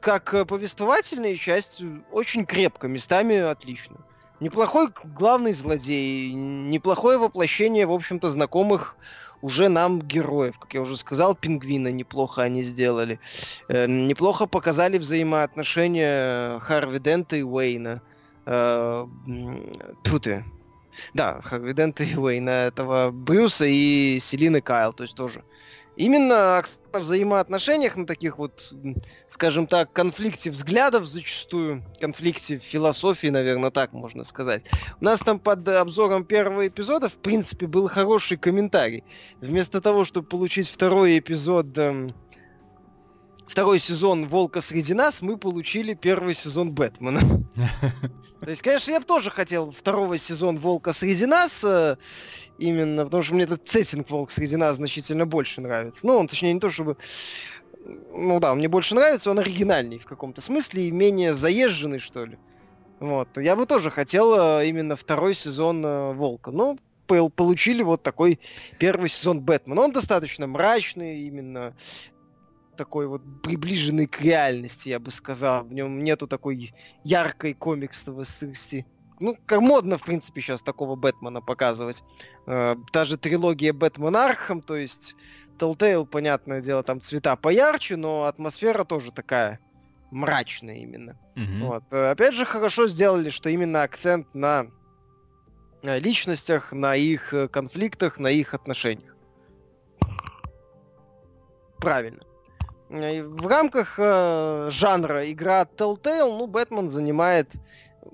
как повествовательная часть очень крепко, местами отлично. Неплохой главный злодей, неплохое воплощение, в общем-то, знакомых уже нам героев. Как я уже сказал, пингвина неплохо они сделали. Э, неплохо показали взаимоотношения Харви Дента и Уэйна. Э, ты. Да, Харви Дента и Уэйна этого Брюса и Селины Кайл, то есть тоже. Именно на взаимоотношениях, на таких вот, скажем так, конфликте взглядов зачастую, конфликте философии, наверное, так можно сказать. У нас там под обзором первого эпизода, в принципе, был хороший комментарий. Вместо того, чтобы получить второй эпизод, эм, второй сезон «Волка среди нас», мы получили первый сезон «Бэтмена». То есть, конечно, я бы тоже хотел второго сезон «Волка среди нас», э, именно, потому что мне этот сеттинг «Волк среди нас» значительно больше нравится. Ну, он, точнее, не то чтобы... Ну да, мне больше нравится, он оригинальней в каком-то смысле и менее заезженный, что ли. Вот. Я бы тоже хотел э, именно второй сезон э, «Волка». Ну, получили вот такой первый сезон Бэтмена. Он достаточно мрачный, именно такой вот приближенный к реальности, я бы сказал. В нем нету такой яркой комиксовости. Ну, как модно, в принципе, сейчас такого Бэтмена показывать. Э, та же трилогия Batman Arkham, то есть Telltale, понятное дело, там цвета поярче, но атмосфера тоже такая мрачная именно. Mm-hmm. Вот. Э, опять же, хорошо сделали, что именно акцент на э, личностях, на их э, конфликтах, на их отношениях. Правильно. В рамках э, жанра игра Telltale, ну, Бэтмен занимает...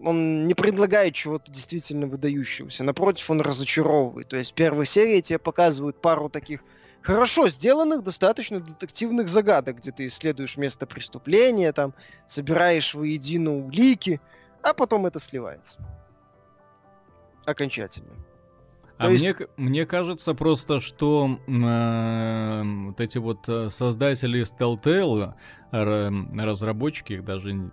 Он не предлагает чего-то действительно выдающегося. Напротив, он разочаровывает. То есть в первой серии тебе показывают пару таких хорошо сделанных, достаточно детективных загадок, где ты исследуешь место преступления, там, собираешь воедино улики, а потом это сливается. Окончательно.
А есть... мне, мне кажется просто, что э, вот эти вот э, создатели Telltale разработчики, даже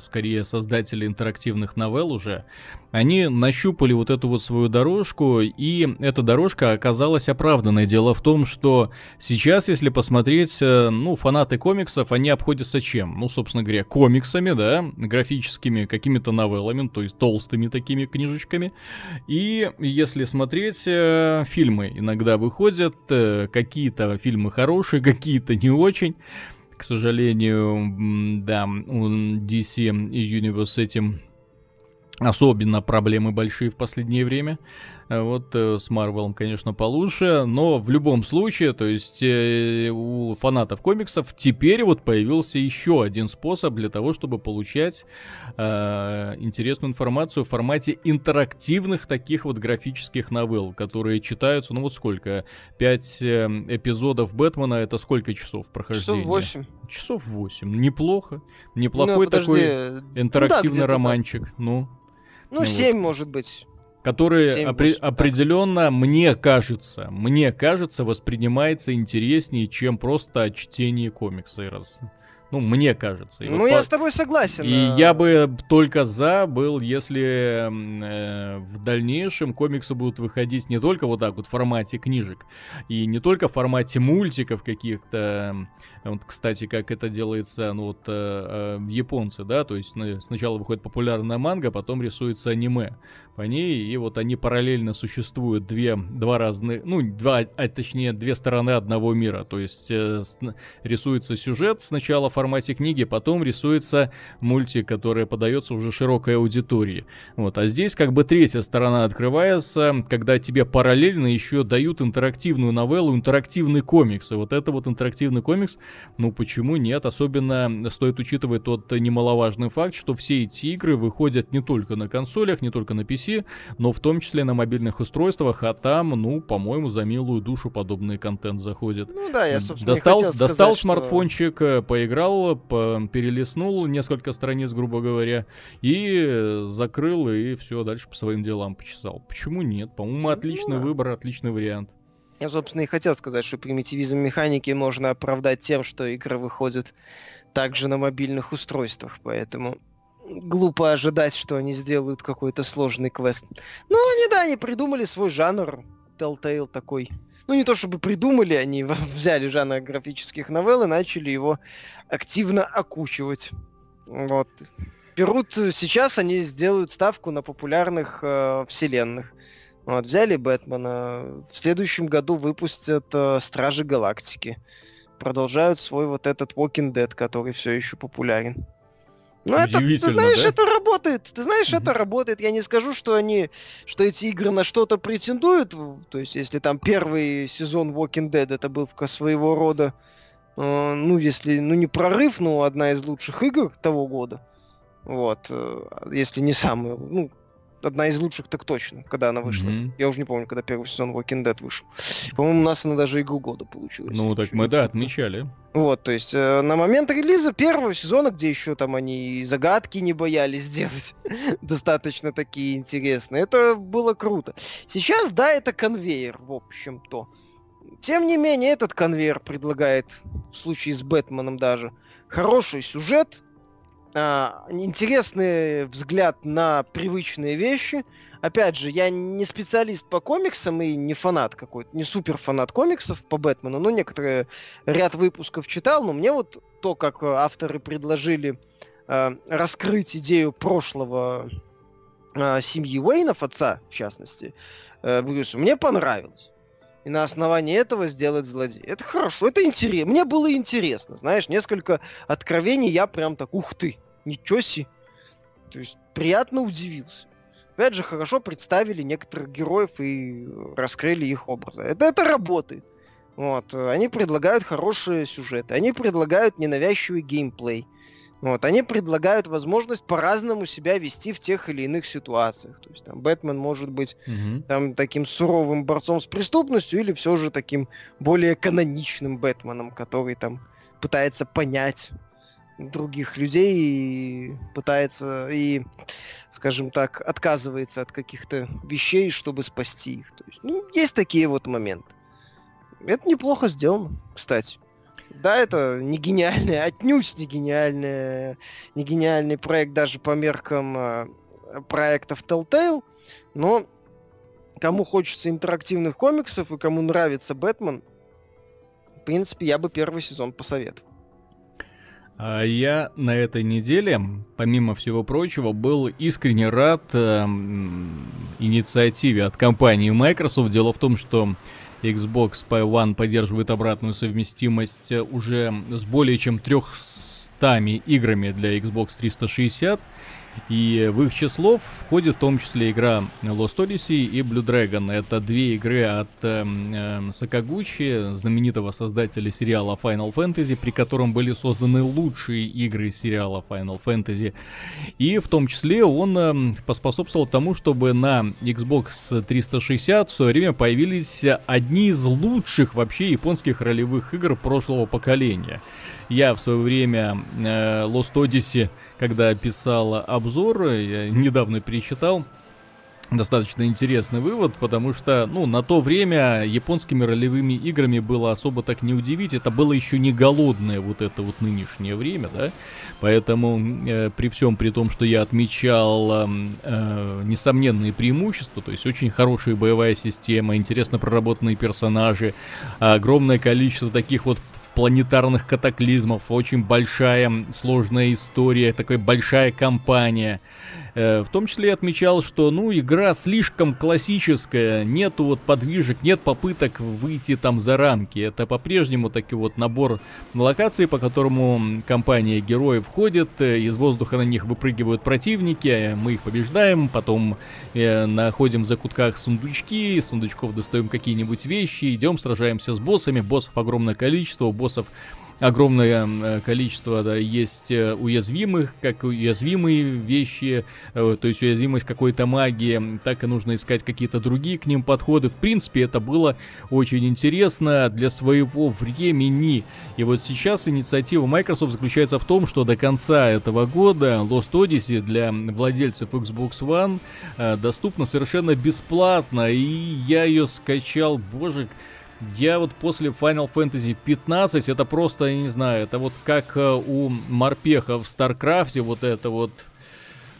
скорее создатели интерактивных новелл уже, они нащупали вот эту вот свою дорожку, и эта дорожка оказалась оправданной. Дело в том, что сейчас, если посмотреть, э, ну, фанаты комиксов, они обходятся чем? Ну, собственно говоря, комиксами, да, графическими какими-то новеллами, то есть толстыми такими книжечками. И если смотреть, э, фильмы иногда выходят, э, какие-то фильмы хорошие, какие-то не очень к сожалению, да, DC и с этим особенно проблемы большие в последнее время. Э, вот э, с Марвелом, конечно, получше, но в любом случае, то есть э, у фанатов комиксов теперь вот появился еще один способ для того, чтобы получать э, интересную информацию в формате интерактивных таких вот графических новелл, которые читаются, ну вот сколько? Пять э, эпизодов Бэтмена, это сколько часов прохождения?
Часов восемь.
Часов восемь. Неплохо. Неплохой ну, такой интерактивный ну, да, романчик. Так. Ну,
ну, ну 7, вот. может быть.
Который опре- определенно, мне кажется, мне кажется, воспринимается интереснее, чем просто чтение комикса и раз. Ну, мне кажется.
И ну, вот я по... с тобой согласен.
И а... я бы только за был, если э, в дальнейшем комиксы будут выходить не только вот так вот в формате книжек, и не только в формате мультиков каких-то. Вот, кстати, как это делается, ну вот э, э, японцы, да, то есть сначала выходит популярная манга, потом рисуется аниме по ней, и вот они параллельно существуют две, два разных, ну, два, а точнее, две стороны одного мира, то есть э, с, рисуется сюжет сначала в формате книги, потом рисуется мультик, который подается уже широкой аудитории. Вот, а здесь как бы третья сторона открывается, когда тебе параллельно еще дают интерактивную новеллу, интерактивный комикс. И вот это вот интерактивный комикс, ну почему нет? Особенно стоит учитывать тот немаловажный факт, что все эти игры выходят не только на консолях, не только на PC, но в том числе на мобильных устройствах, а там, ну, по-моему, за милую душу подобный контент заходит.
Ну да, я, собственно,
достал,
сказать,
достал смартфончик, что... поиграл, по перелистнул несколько страниц, грубо говоря, и закрыл, и все, дальше по своим делам почесал. Почему нет? По-моему, ну отличный ну, выбор, отличный вариант.
Я, собственно, и хотел сказать, что примитивизм механики можно оправдать тем, что игры выходят также на мобильных устройствах, поэтому глупо ожидать, что они сделают какой-то сложный квест. Ну, они, да, они придумали свой жанр, Telltale такой. Ну, не то чтобы придумали, они взяли жанр графических новелл и начали его активно окучивать. Вот. Берут, сейчас они сделают ставку на популярных э, вселенных. Вот, взяли Бэтмена, в следующем году выпустят э, Стражи Галактики. Продолжают свой вот этот Walking Dead, который все еще популярен. Ну, это, ты знаешь, да? это работает. Ты знаешь, mm-hmm. это работает. Я не скажу, что они, что эти игры на что-то претендуют. То есть, если там первый сезон Walking Dead это был своего рода, э, ну, если, ну, не прорыв, но одна из лучших игр того года. Вот. Э, если не самая, ну, одна из лучших так точно, когда она вышла. Mm-hmm. Я уже не помню, когда первый сезон Walking Dead вышел. По-моему, у нас она даже игру года получилась.
Ну, так мы, да, отмечали.
Вот, то есть э, на момент релиза первого сезона, где еще там они загадки не боялись сделать, достаточно такие интересные, это было круто. Сейчас, да, это конвейер, в общем-то. Тем не менее, этот конвейер предлагает, в случае с Бэтменом даже, хороший сюжет, а, интересный взгляд на привычные вещи. Опять же, я не специалист по комиксам и не фанат какой-то, не супер фанат комиксов по Бэтмену, но некоторые ряд выпусков читал, но мне вот то, как авторы предложили э, раскрыть идею прошлого э, семьи Уэйнов, отца в частности, э, Брюсу, мне понравилось. И на основании этого сделать злодея. Это хорошо, это интересно. Мне было интересно, знаешь, несколько откровений я прям так, ух ты, ничего себе. То есть приятно удивился. Опять же, хорошо представили некоторых героев и раскрыли их образы. Это, это работает. Вот. Они предлагают хорошие сюжеты, они предлагают ненавязчивый геймплей. Вот, они предлагают возможность по-разному себя вести в тех или иных ситуациях. То есть там Бэтмен может быть mm-hmm. там таким суровым борцом с преступностью или все же таким более каноничным Бэтменом, который там пытается понять других людей и пытается и, скажем так, отказывается от каких-то вещей, чтобы спасти их. То есть, ну, есть такие вот моменты. Это неплохо сделано, кстати. Да, это не гениальный, отнюдь не гениальный, не гениальный проект даже по меркам э, проектов Telltale, но кому хочется интерактивных комиксов и кому нравится Бэтмен, в принципе, я бы первый сезон посоветовал.
А я на этой неделе, помимо всего прочего, был искренне рад э, инициативе от компании Microsoft. Дело в том, что Xbox One поддерживает обратную совместимость уже с более чем 300 играми для Xbox 360. И в их число входит в том числе игра Lost Odyssey и Blue Dragon. Это две игры от э, э, Сакагучи, знаменитого создателя сериала Final Fantasy, при котором были созданы лучшие игры сериала Final Fantasy. И в том числе он э, поспособствовал тому, чтобы на Xbox 360 в свое время появились одни из лучших вообще японских ролевых игр прошлого поколения. Я в свое время э, Lost Odyssey, когда писал обзор, я недавно перечитал, достаточно интересный вывод, потому что, ну, на то время японскими ролевыми играми было особо так не удивить, это было еще не голодное вот это вот нынешнее время, да, поэтому э, при всем при том, что я отмечал э, э, несомненные преимущества, то есть очень хорошая боевая система, интересно проработанные персонажи, огромное количество таких вот планетарных катаклизмов, очень большая сложная история, такая большая кампания. Э, в том числе отмечал, что, ну, игра слишком классическая, нету вот подвижек, нет попыток выйти там за рамки. Это по-прежнему таки вот набор локаций, по которому компания героев входит, э, из воздуха на них выпрыгивают противники, мы их побеждаем, потом э, находим в закутках сундучки, из сундучков достаем какие-нибудь вещи, идем, сражаемся с боссами, боссов огромное количество, у боссов огромное э, количество да, есть э, уязвимых, как уязвимые вещи, э, то есть уязвимость какой-то магии, так и нужно искать какие-то другие к ним подходы. В принципе, это было очень интересно для своего времени. И вот сейчас инициатива Microsoft заключается в том, что до конца этого года Lost Odyssey для владельцев Xbox One доступна совершенно бесплатно, и я ее скачал, боже, я вот после Final Fantasy 15, это просто, я не знаю, это вот как э, у морпеха в StarCraft е, вот это вот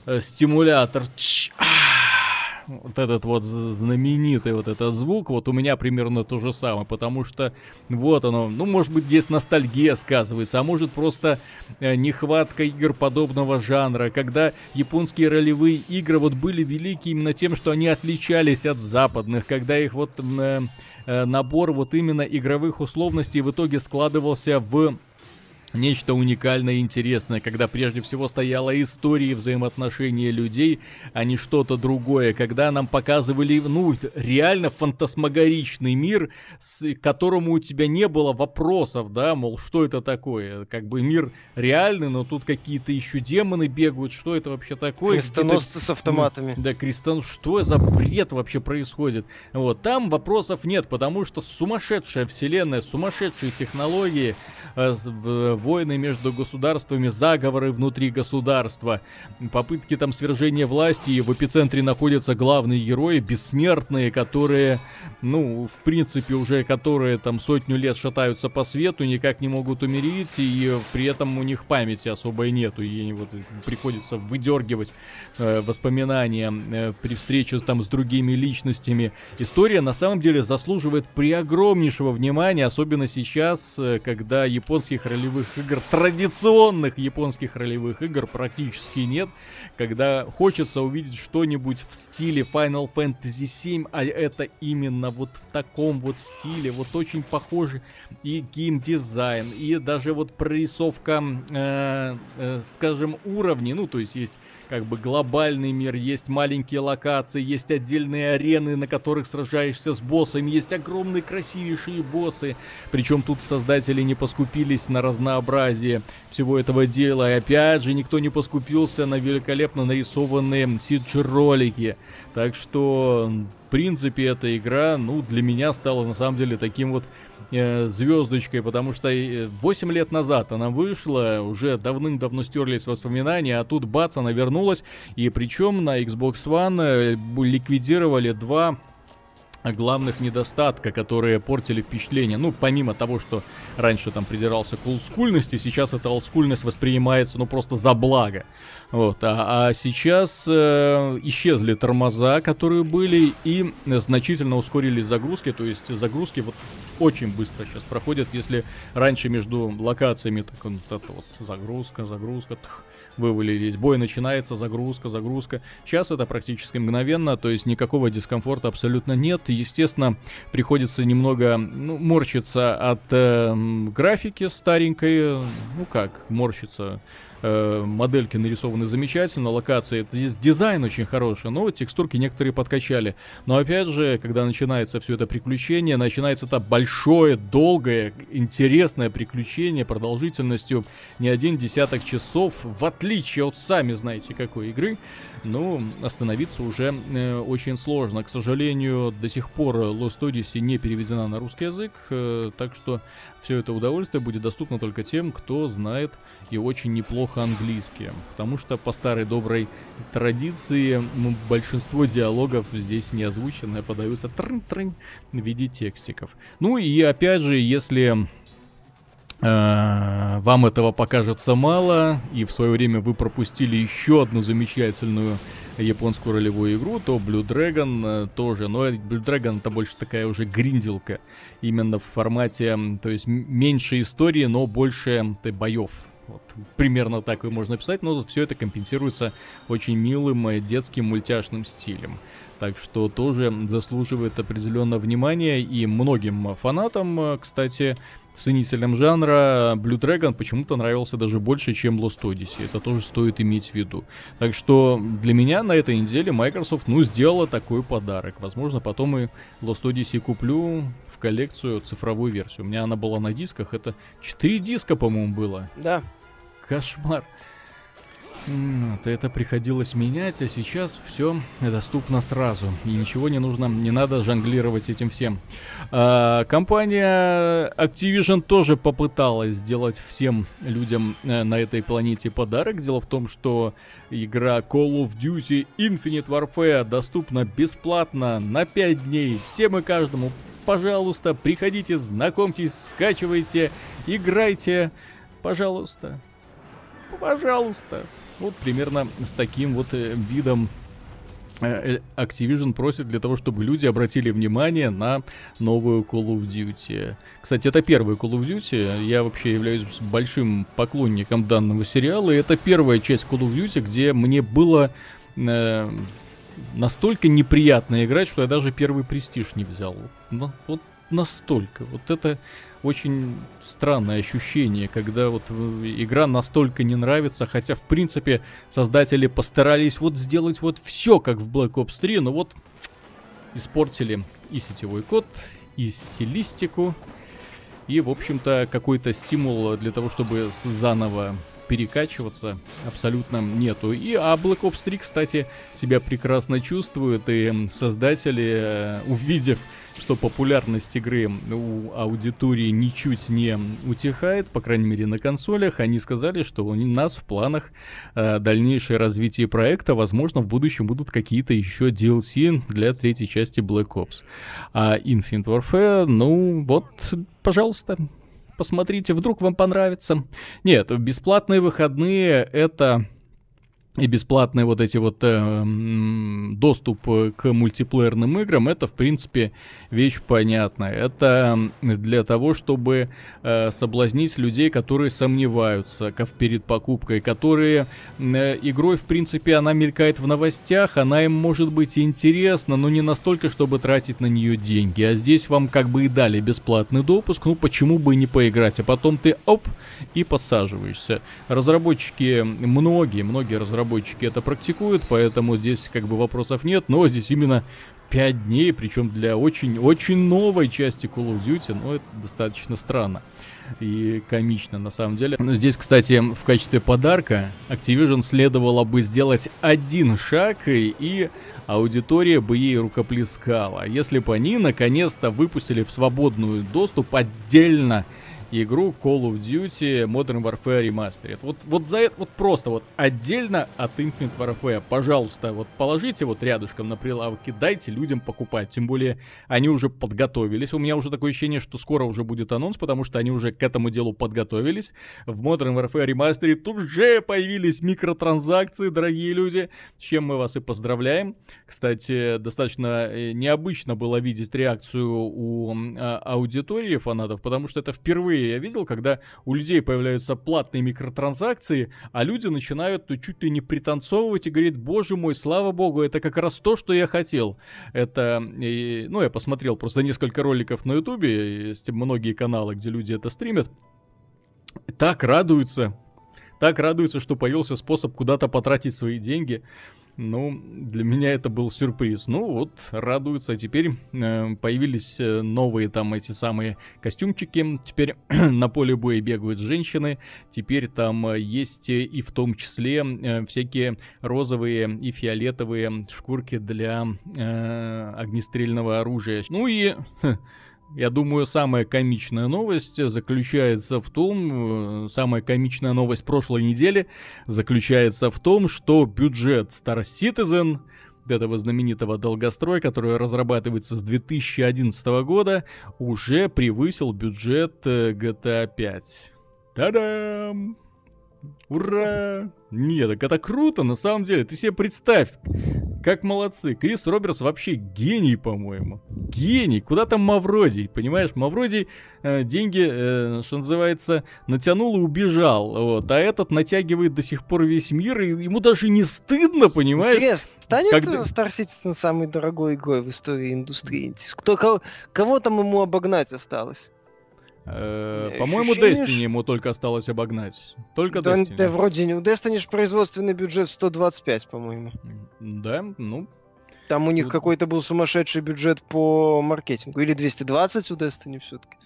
э, стимулятор. А, вот этот вот знаменитый вот этот звук, вот у меня примерно то же самое, потому что вот оно, ну, может быть, здесь ностальгия сказывается, а может просто э, нехватка игр подобного жанра, когда японские ролевые игры вот были велики именно тем, что они отличались от западных, когда их вот Э, набор вот именно игровых условностей в итоге складывался в Нечто уникальное и интересное, когда прежде всего стояла история взаимоотношения людей, а не что-то другое, когда нам показывали, ну, реально фантасмагоричный мир, с которому у тебя не было вопросов, да, мол, что это такое, как бы мир реальный, но тут какие-то еще демоны бегают, что это вообще такое?
Крестоносцы с автоматами.
Да, крестон, что за бред вообще происходит? Вот, там вопросов нет, потому что сумасшедшая вселенная, сумасшедшие технологии, э, войны между государствами, заговоры внутри государства, попытки там свержения власти, и в эпицентре находятся главные герои, бессмертные, которые, ну, в принципе, уже которые там сотню лет шатаются по свету, никак не могут умереть, и при этом у них памяти особой нету, и вот приходится выдергивать э, воспоминания э, при встрече там с другими личностями. История на самом деле заслуживает при огромнейшего внимания, особенно сейчас, э, когда японских ролевых игр, традиционных японских ролевых игр практически нет, когда хочется увидеть что-нибудь в стиле Final Fantasy VII, а это именно вот в таком вот стиле, вот очень похожий и геймдизайн, и даже вот прорисовка, э, э, скажем, уровней, ну то есть есть как бы глобальный мир, есть маленькие локации, есть отдельные арены, на которых сражаешься с боссами, есть огромные красивейшие боссы. Причем тут создатели не поскупились на разнообразие всего этого дела. И опять же, никто не поскупился на великолепно нарисованные CG-ролики. Так что, в принципе, эта игра, ну, для меня стала на самом деле таким вот э, звездочкой, потому что 8 лет назад она вышла, уже давным-давно стерлись воспоминания, а тут бац, она вернулась, и причем на Xbox One э, ликвидировали два главных недостатка, которые портили впечатление. Ну, помимо того, что раньше там придирался к олдскульности, сейчас эта олдскульность воспринимается, ну, просто за благо. Вот, а, а сейчас э, исчезли тормоза, которые были, и значительно ускорили загрузки, то есть загрузки вот очень быстро сейчас проходят, если раньше между локациями так вот это вот загрузка, загрузка, тх, вывалились, бой начинается, загрузка, загрузка. Сейчас это практически мгновенно, то есть никакого дискомфорта абсолютно нет. Естественно, приходится немного ну, морщиться от э, графики старенькой, ну как, морщиться э, модельки нарисованы замечательно, локации, здесь дизайн очень хороший, но текстурки некоторые подкачали. Но опять же, когда начинается все это приключение, начинается это большое, долгое, интересное приключение продолжительностью не один десяток часов, в отличие от сами знаете какой игры, ну, остановиться уже э, очень сложно. К сожалению, до сих пор Lost Odyssey не переведена на русский язык, э, так что все это удовольствие будет доступно только тем, кто знает и очень неплохо английский. Потому что по старой доброй традиции ну, большинство диалогов здесь не озвучены, а подаются трын-трын в виде текстиков. Ну и опять же, если э, вам этого покажется мало, и в свое время вы пропустили еще одну замечательную японскую ролевую игру, то Blue Dragon тоже. Но Blue Dragon это больше такая уже гринделка. Именно в формате, то есть меньше истории, но больше боев. Вот, примерно так и можно написать, но все это компенсируется очень милым детским мультяшным стилем. Так что тоже заслуживает определенного внимания и многим фанатам, кстати, ценителям жанра Blue Dragon почему-то нравился даже больше, чем Lost Odyssey. Это тоже стоит иметь в виду. Так что для меня на этой неделе Microsoft, ну, сделала такой подарок. Возможно, потом и Lost Odyssey куплю в коллекцию цифровую версию. У меня она была на дисках. Это 4 диска, по-моему, было.
Да.
Кошмар. Вот, это приходилось менять, а сейчас все доступно сразу. И ничего не нужно, не надо жонглировать этим всем. А, компания Activision тоже попыталась сделать всем людям э, на этой планете подарок. Дело в том, что игра Call of Duty Infinite Warfare доступна бесплатно на 5 дней. Всем и каждому, пожалуйста, приходите, знакомьтесь, скачивайте, играйте. Пожалуйста. Пожалуйста. Вот примерно с таким вот э, видом э, э, Activision просит для того, чтобы люди обратили внимание на новую Call of Duty. Кстати, это первый Call of Duty. Я вообще являюсь большим поклонником данного сериала. И это первая часть Call of Duty, где мне было э, настолько неприятно играть, что я даже первый престиж не взял. Но, вот настолько. Вот это очень странное ощущение, когда вот игра настолько не нравится, хотя в принципе создатели постарались вот сделать вот все как в Black Ops 3, но вот испортили и сетевой код, и стилистику, и в общем-то какой-то стимул для того, чтобы заново перекачиваться абсолютно нету. И а Black Ops 3, кстати, себя прекрасно чувствует, и создатели, э, увидев что популярность игры у аудитории ничуть не утихает, по крайней мере на консолях. Они сказали, что у нас в планах э, дальнейшее развитие проекта, возможно, в будущем будут какие-то еще DLC для третьей части Black Ops. А Infinite Warfare, ну вот, пожалуйста, посмотрите, вдруг вам понравится. Нет, бесплатные выходные это и бесплатные вот эти вот э, доступ к мультиплеерным играм, это в принципе вещь понятная. Это для того, чтобы э, соблазнить людей, которые сомневаются перед покупкой, которые э, игрой в принципе она мелькает в новостях, она им может быть интересна, но не настолько, чтобы тратить на нее деньги. А здесь вам как бы и дали бесплатный допуск, ну почему бы не поиграть, а потом ты оп и подсаживаешься. Разработчики, многие, многие разработчики разработчики это практикуют, поэтому здесь как бы вопросов нет, но здесь именно 5 дней, причем для очень-очень новой части Call of Duty, ну это достаточно странно и комично на самом деле. Но здесь, кстати, в качестве подарка Activision следовало бы сделать один шаг, и аудитория бы ей рукоплескала. Если бы они наконец-то выпустили в свободную доступ отдельно игру Call of Duty Modern Warfare Remastered. Вот, вот за это, вот просто вот отдельно от Infinite Warfare, пожалуйста, вот положите вот рядышком на прилавке, дайте людям покупать. Тем более, они уже подготовились. У меня уже такое ощущение, что скоро уже будет анонс, потому что они уже к этому делу подготовились. В Modern Warfare Remastered тут же появились микротранзакции, дорогие люди, с чем мы вас и поздравляем. Кстати, достаточно э, необычно было видеть реакцию у а, аудитории фанатов, потому что это впервые впервые я видел, когда у людей появляются платные микротранзакции, а люди начинают чуть ли не пританцовывать и говорить, боже мой, слава богу, это как раз то, что я хотел. Это, и, ну, я посмотрел просто несколько роликов на ютубе, есть многие каналы, где люди это стримят. Так радуются, так радуются, что появился способ куда-то потратить свои деньги. Ну, для меня это был сюрприз. Ну вот, радуются. Теперь э, появились э, новые там эти самые костюмчики. Теперь на поле боя бегают женщины. Теперь там э, есть и в том числе э, всякие розовые и фиолетовые шкурки для э, огнестрельного оружия. Ну и... Я думаю, самая комичная новость заключается в том, э, самая комичная новость прошлой недели заключается в том, что бюджет Star Citizen, этого знаменитого долгостроя, который разрабатывается с 2011 года, уже превысил бюджет э, GTA 5. Та-дам! Ура! Нет, так это круто, на самом деле. Ты себе представь, как молодцы. Крис Робертс вообще гений, по-моему. Гений. Куда там Мавродий, понимаешь? Мавродий э, деньги, э, что называется, натянул и убежал. Вот. А этот натягивает до сих пор весь мир, и ему даже не стыдно, понимаешь?
Интересно, станет Когда... Star Citizen самой дорогой игрой в истории индустрии? Кто, кого, кого там ему обогнать осталось?
Э, по-моему, Destiny ему только осталось обогнать. Только да, Destiny.
Да, вроде не. У Destiny же производственный бюджет 125, по-моему.
Да, ну.
Там у них Тут... какой-то был сумасшедший бюджет по маркетингу. Или 220 у Destiny все-таки.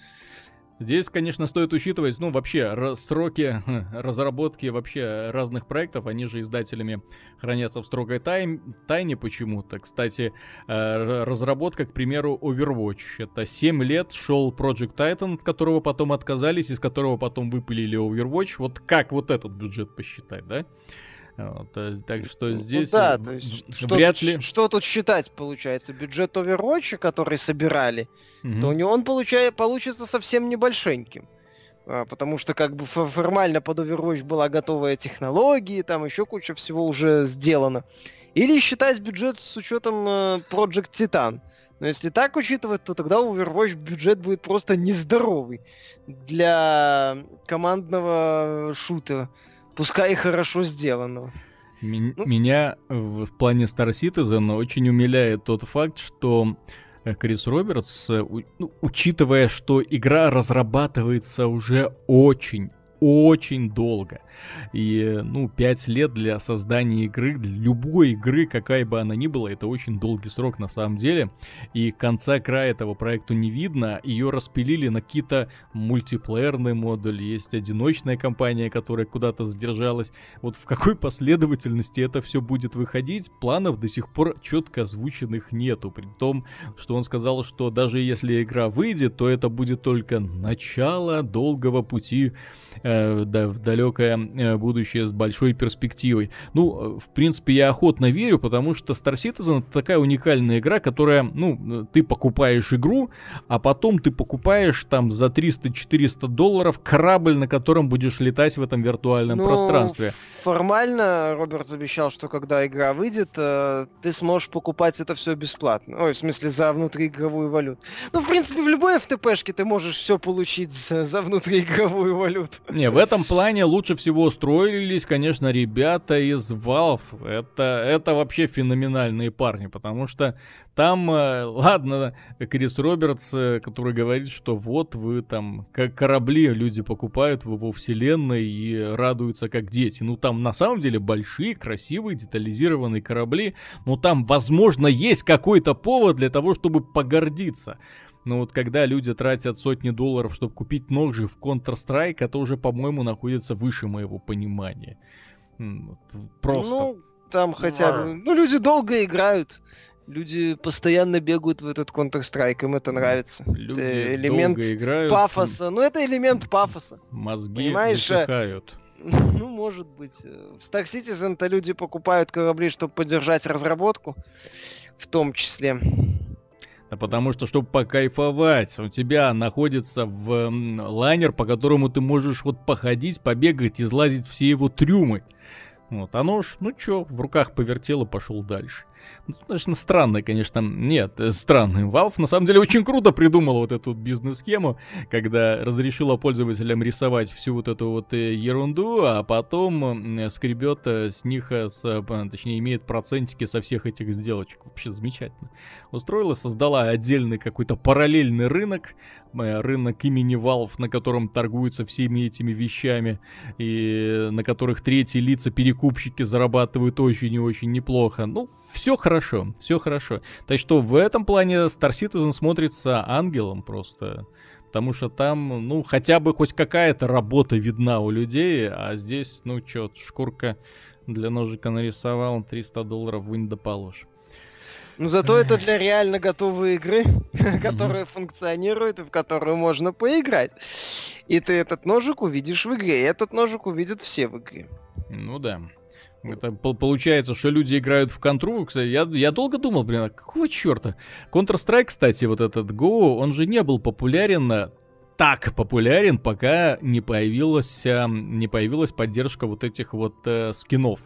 Здесь, конечно, стоит учитывать, ну, вообще, сроки разработки вообще разных проектов, они же издателями хранятся в строгой тайм, тайне почему-то. Кстати, э, разработка, к примеру, Overwatch. Это 7 лет шел Project Titan, от которого потом отказались, из которого потом выпилили Overwatch. Вот как вот этот бюджет посчитать, да? Вот, так что ну здесь ну, да, то есть, вряд
что,
ли...
Что тут считать, получается? Бюджет Overwatch, который собирали, угу. то у него он получает, получится совсем небольшеньким. А, потому что как бы формально под Overwatch была готовая технология, там еще куча всего уже сделано. Или считать бюджет с учетом э, Project Titan. Но если так учитывать, то тогда у Overwatch бюджет будет просто нездоровый для командного шутера. Пускай и хорошо сделанного.
Ми- ну... Меня в, в плане Star Citizen очень умиляет тот факт, что э, Крис Робертс, э, у, ну, учитывая, что игра разрабатывается уже очень, очень долго. И, ну, 5 лет для создания игры, для любой игры, какая бы она ни была, это очень долгий срок на самом деле. И конца края этого проекта не видно. Ее распилили на какие-то мультиплеерные модули. Есть одиночная компания, которая куда-то задержалась. Вот в какой последовательности это все будет выходить, планов до сих пор четко озвученных нету. При том, что он сказал, что даже если игра выйдет, то это будет только начало долгого пути э, да, в далекое Э, будущее с большой перспективой. Ну, э, в принципе, я охотно верю, потому что Star Citizen это такая уникальная игра, которая, ну, ты покупаешь игру, а потом ты покупаешь там за 300-400 долларов корабль, на котором будешь летать в этом виртуальном ну, пространстве.
Формально Роберт обещал, что когда игра выйдет, э, ты сможешь покупать это все бесплатно. Ой, в смысле, за внутриигровую валюту. Ну, в принципе, в любой FTP-шке ты можешь все получить за, за внутриигровую валюту.
Не, в этом плане лучше всего устроились, конечно, ребята из Valve. Это, это вообще феноменальные парни, потому что там, э, ладно, Крис Робертс, э, который говорит, что вот вы там, как корабли люди покупают в его вселенной и радуются как дети. Ну там на самом деле большие, красивые, детализированные корабли. Но там, возможно, есть какой-то повод для того, чтобы погордиться. Но вот когда люди тратят сотни долларов, чтобы купить ножи в Counter-Strike, это уже, по-моему, находится выше моего понимания. Просто.
Ну, там хотя бы... Ну, люди долго играют. Люди постоянно бегают в этот Counter-Strike, им это нравится.
Люди это элемент долго играют.
пафоса. Ну, это элемент пафоса.
Мозги Понимаешь? высыхают.
Ну, может быть. В Star Citizen-то люди покупают корабли, чтобы поддержать разработку, в том числе.
Да потому что, чтобы покайфовать, у тебя находится в лайнер, по которому ты можешь вот походить, побегать, излазить все его трюмы. Вот, оно ж, ну чё, в руках повертело, пошел дальше. Ну, конечно, странно, конечно. Нет, э, странный. Valve на самом деле очень круто придумал вот эту бизнес-схему, когда разрешила пользователям рисовать всю вот эту вот э, ерунду, а потом скребет э, с них, с, точнее, имеет процентики со всех этих сделочек. Вообще замечательно. Устроила, создала отдельный какой-то параллельный рынок, рынок имени Valve, на котором торгуются всеми этими вещами, и на которых третьи лица, перекупщики зарабатывают очень и очень неплохо. Ну, все все хорошо, все хорошо. Так что в этом плане Star Citizen смотрится ангелом просто. Потому что там, ну, хотя бы хоть какая-то работа видна у людей, а здесь, ну, чё, шкурка для ножика нарисовал, 300 долларов вынь да положь.
Ну зато это для реально готовой игры, которая функционирует и в которую можно поиграть. И ты этот ножик увидишь в игре, и этот ножик увидят все в игре.
Ну да. Это получается, что люди играют в контру. Кстати, я, я долго думал, блин, а какого черта? Counter-Strike, кстати, вот этот Go, он же не был популярен так популярен, пока не появилась, э, не появилась поддержка вот этих вот э, скинов.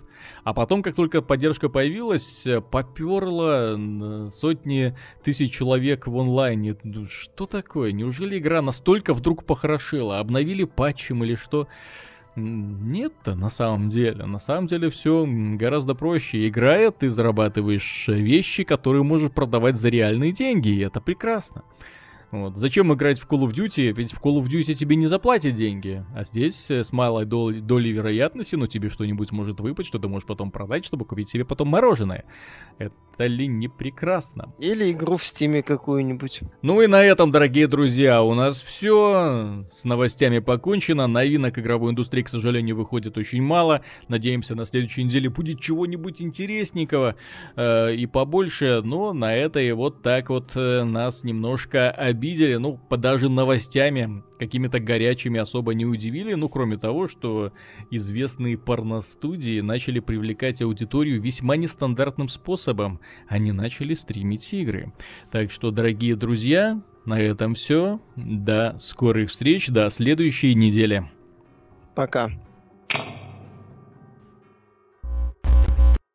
А потом, как только поддержка появилась, э, поперло сотни тысяч человек в онлайне. Что такое? Неужели игра настолько вдруг похорошела? Обновили патчем или что? Нет-то на самом деле. На самом деле все гораздо проще. Играя, ты зарабатываешь вещи, которые можешь продавать за реальные деньги, и это прекрасно. Вот. Зачем играть в Call of Duty? Ведь в Call of Duty тебе не заплатят деньги. А здесь э, с малой долей, долей вероятности, ну тебе что-нибудь может выпасть, что ты можешь потом продать, чтобы купить себе потом мороженое. Это ли не прекрасно?
Или игру в стиме какую-нибудь.
Ну и на этом, дорогие друзья, у нас все. С новостями покончено. Новинок игровой индустрии, к сожалению, выходит очень мало. Надеемся, на следующей неделе будет чего-нибудь интересненького э, и побольше. Но на это и вот так вот э, нас немножко обидели обидели, ну, даже новостями какими-то горячими особо не удивили, ну, кроме того, что известные порностудии начали привлекать аудиторию весьма нестандартным способом. Они начали стримить игры. Так что, дорогие друзья, на этом все. До скорых встреч, до следующей недели.
Пока.